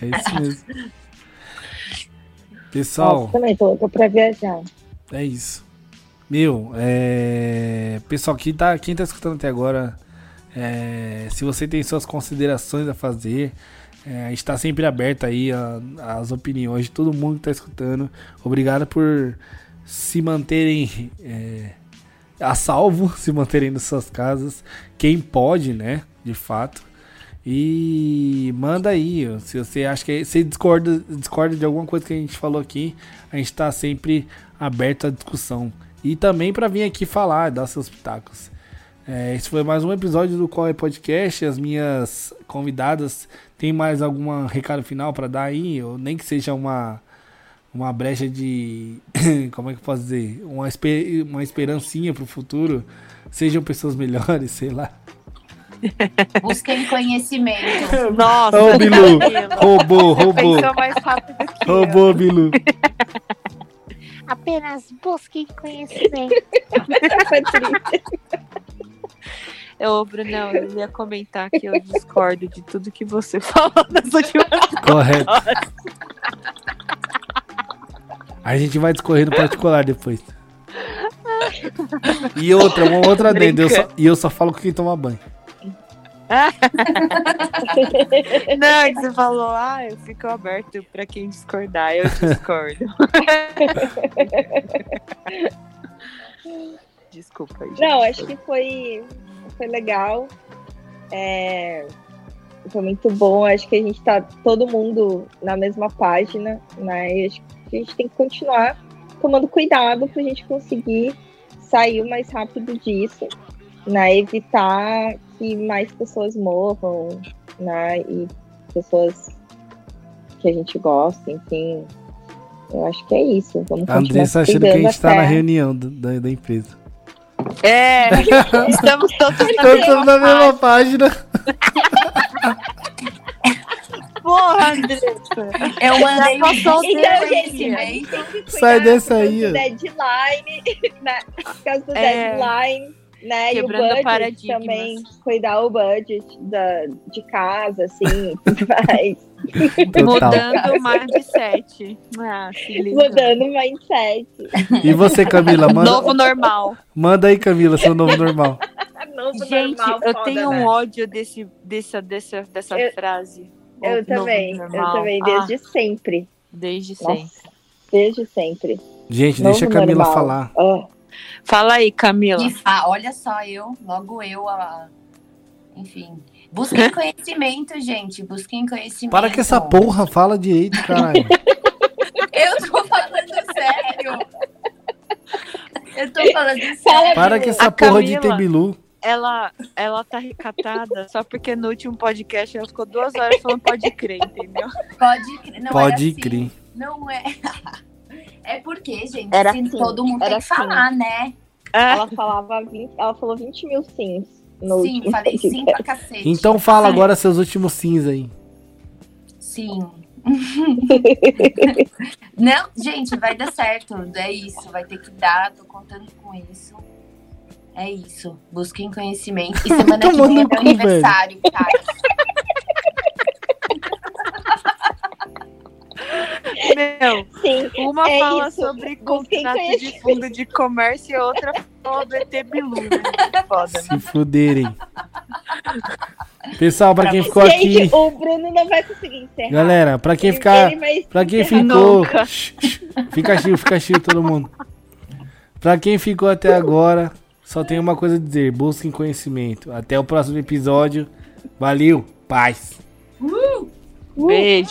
é isso mesmo. Pessoal. Nossa, também tô, tô pra viajar. É isso. Meu, é... pessoal, quem tá, quem tá escutando até agora, é... se você tem suas considerações a fazer, é... a gente tá sempre aberto aí às opiniões de todo mundo que tá escutando. Obrigado por se manterem é, a salvo, se manterem nas suas casas. Quem pode, né? De fato. E manda aí, se você acha que você discorda, discorda de alguma coisa que a gente falou aqui, a gente está sempre aberto à discussão. E também para vir aqui falar, dar seus pitacos. É, esse foi mais um episódio do Qual é Podcast. As minhas convidadas têm mais algum recado final para dar aí? Ou nem que seja uma, uma brecha de. Como é que eu posso dizer? Uma, esper, uma esperancinha pro futuro. Sejam pessoas melhores, sei lá. Busquem conhecimento. Nossa, Ô, Bilu! Camila. Roubou, roubou. Roubou, Bilu. Apenas busque conhecimento. Ô, Brunão, eu ia comentar que eu discordo de tudo que você falou nas últimas Correto. A gente vai discorrer no particular depois. E outra, uma outra adenda. eu só- E eu só falo com quem toma banho. Não, é que você falou, ah, eu fico aberto pra quem discordar. Eu discordo. Desculpa, gente. Não, acho que foi, foi legal. É, foi muito bom. Acho que a gente tá todo mundo na mesma página, né? E acho que a gente tem que continuar tomando cuidado pra gente conseguir sair o mais rápido disso, né? Evitar que mais pessoas morram, né? E pessoas que a gente gosta, enfim. Eu acho que é isso. Vamos A Andressa achando que a gente tá na reunião do- da, da empresa. É, estamos todos na estamos na mesma mesma página. Porra, Andressa. Eu mandei um Então, gente, tem que Sai dessa aí, deadline, né? Por causa do É. deadline, né? E o Quebrando budget paradigmas. também, cuidar o budget da, de casa, assim, tudo mais. Mudando o mindset. Ah. Mudando o mindset. E você, Camila? Manda, Novo normal. manda aí, Camila, seu novo normal. Novo Gente, normal, eu foda, tenho né? um ódio desse, dessa, dessa, dessa Eu- frase. Eu também, eu também, Ah, desde sempre. desde sempre. Nossa, desde sempre. Gente, Novo deixa a Camila normal. falar. Ah, Fala aí, Camila. E olha só, eu, logo eu, a- enfim. Busquem conhecimento, gente. Busquem conhecimento. Para que essa porra fala direito, caralho. Eu tô falando sério. Eu tô falando sério. Para que essa A porra de Camila- Tebilu. Ela, ela tá recatada só porque no último podcast ela ficou duas horas falando pode crer, entendeu? Pode crer. Não Pode é assim. crer. Não é. É porque, gente, Era se assim, todo mundo tem era que falar, né? ela falava 20, ela falou 20 mil sims. No Sim, último falei sim pra cacete. Então fala Sim. agora seus últimos sims aí. Sim. Não, gente, vai dar certo. É isso, vai ter que dar. Tô contando com isso. É isso. Busquem conhecimento. E semana que vem é meu aniversário, tá? Meu, Sim, uma É fala isso. sobre contrato de fundo de comércio e a outra fala do ET Bilu, né? Foda, né? Se fuderem. Pessoal, pra quem ficou aqui. gente, o Bruno não vai conseguir encerrar. Galera, pra quem ficar. Pra quem ficou. Nunca. Shh, shh. Fica chill, fica chill todo mundo. Pra quem ficou até agora, só tenho uma coisa a dizer: busquem conhecimento. Até o próximo episódio. Valeu, paz. Beijo.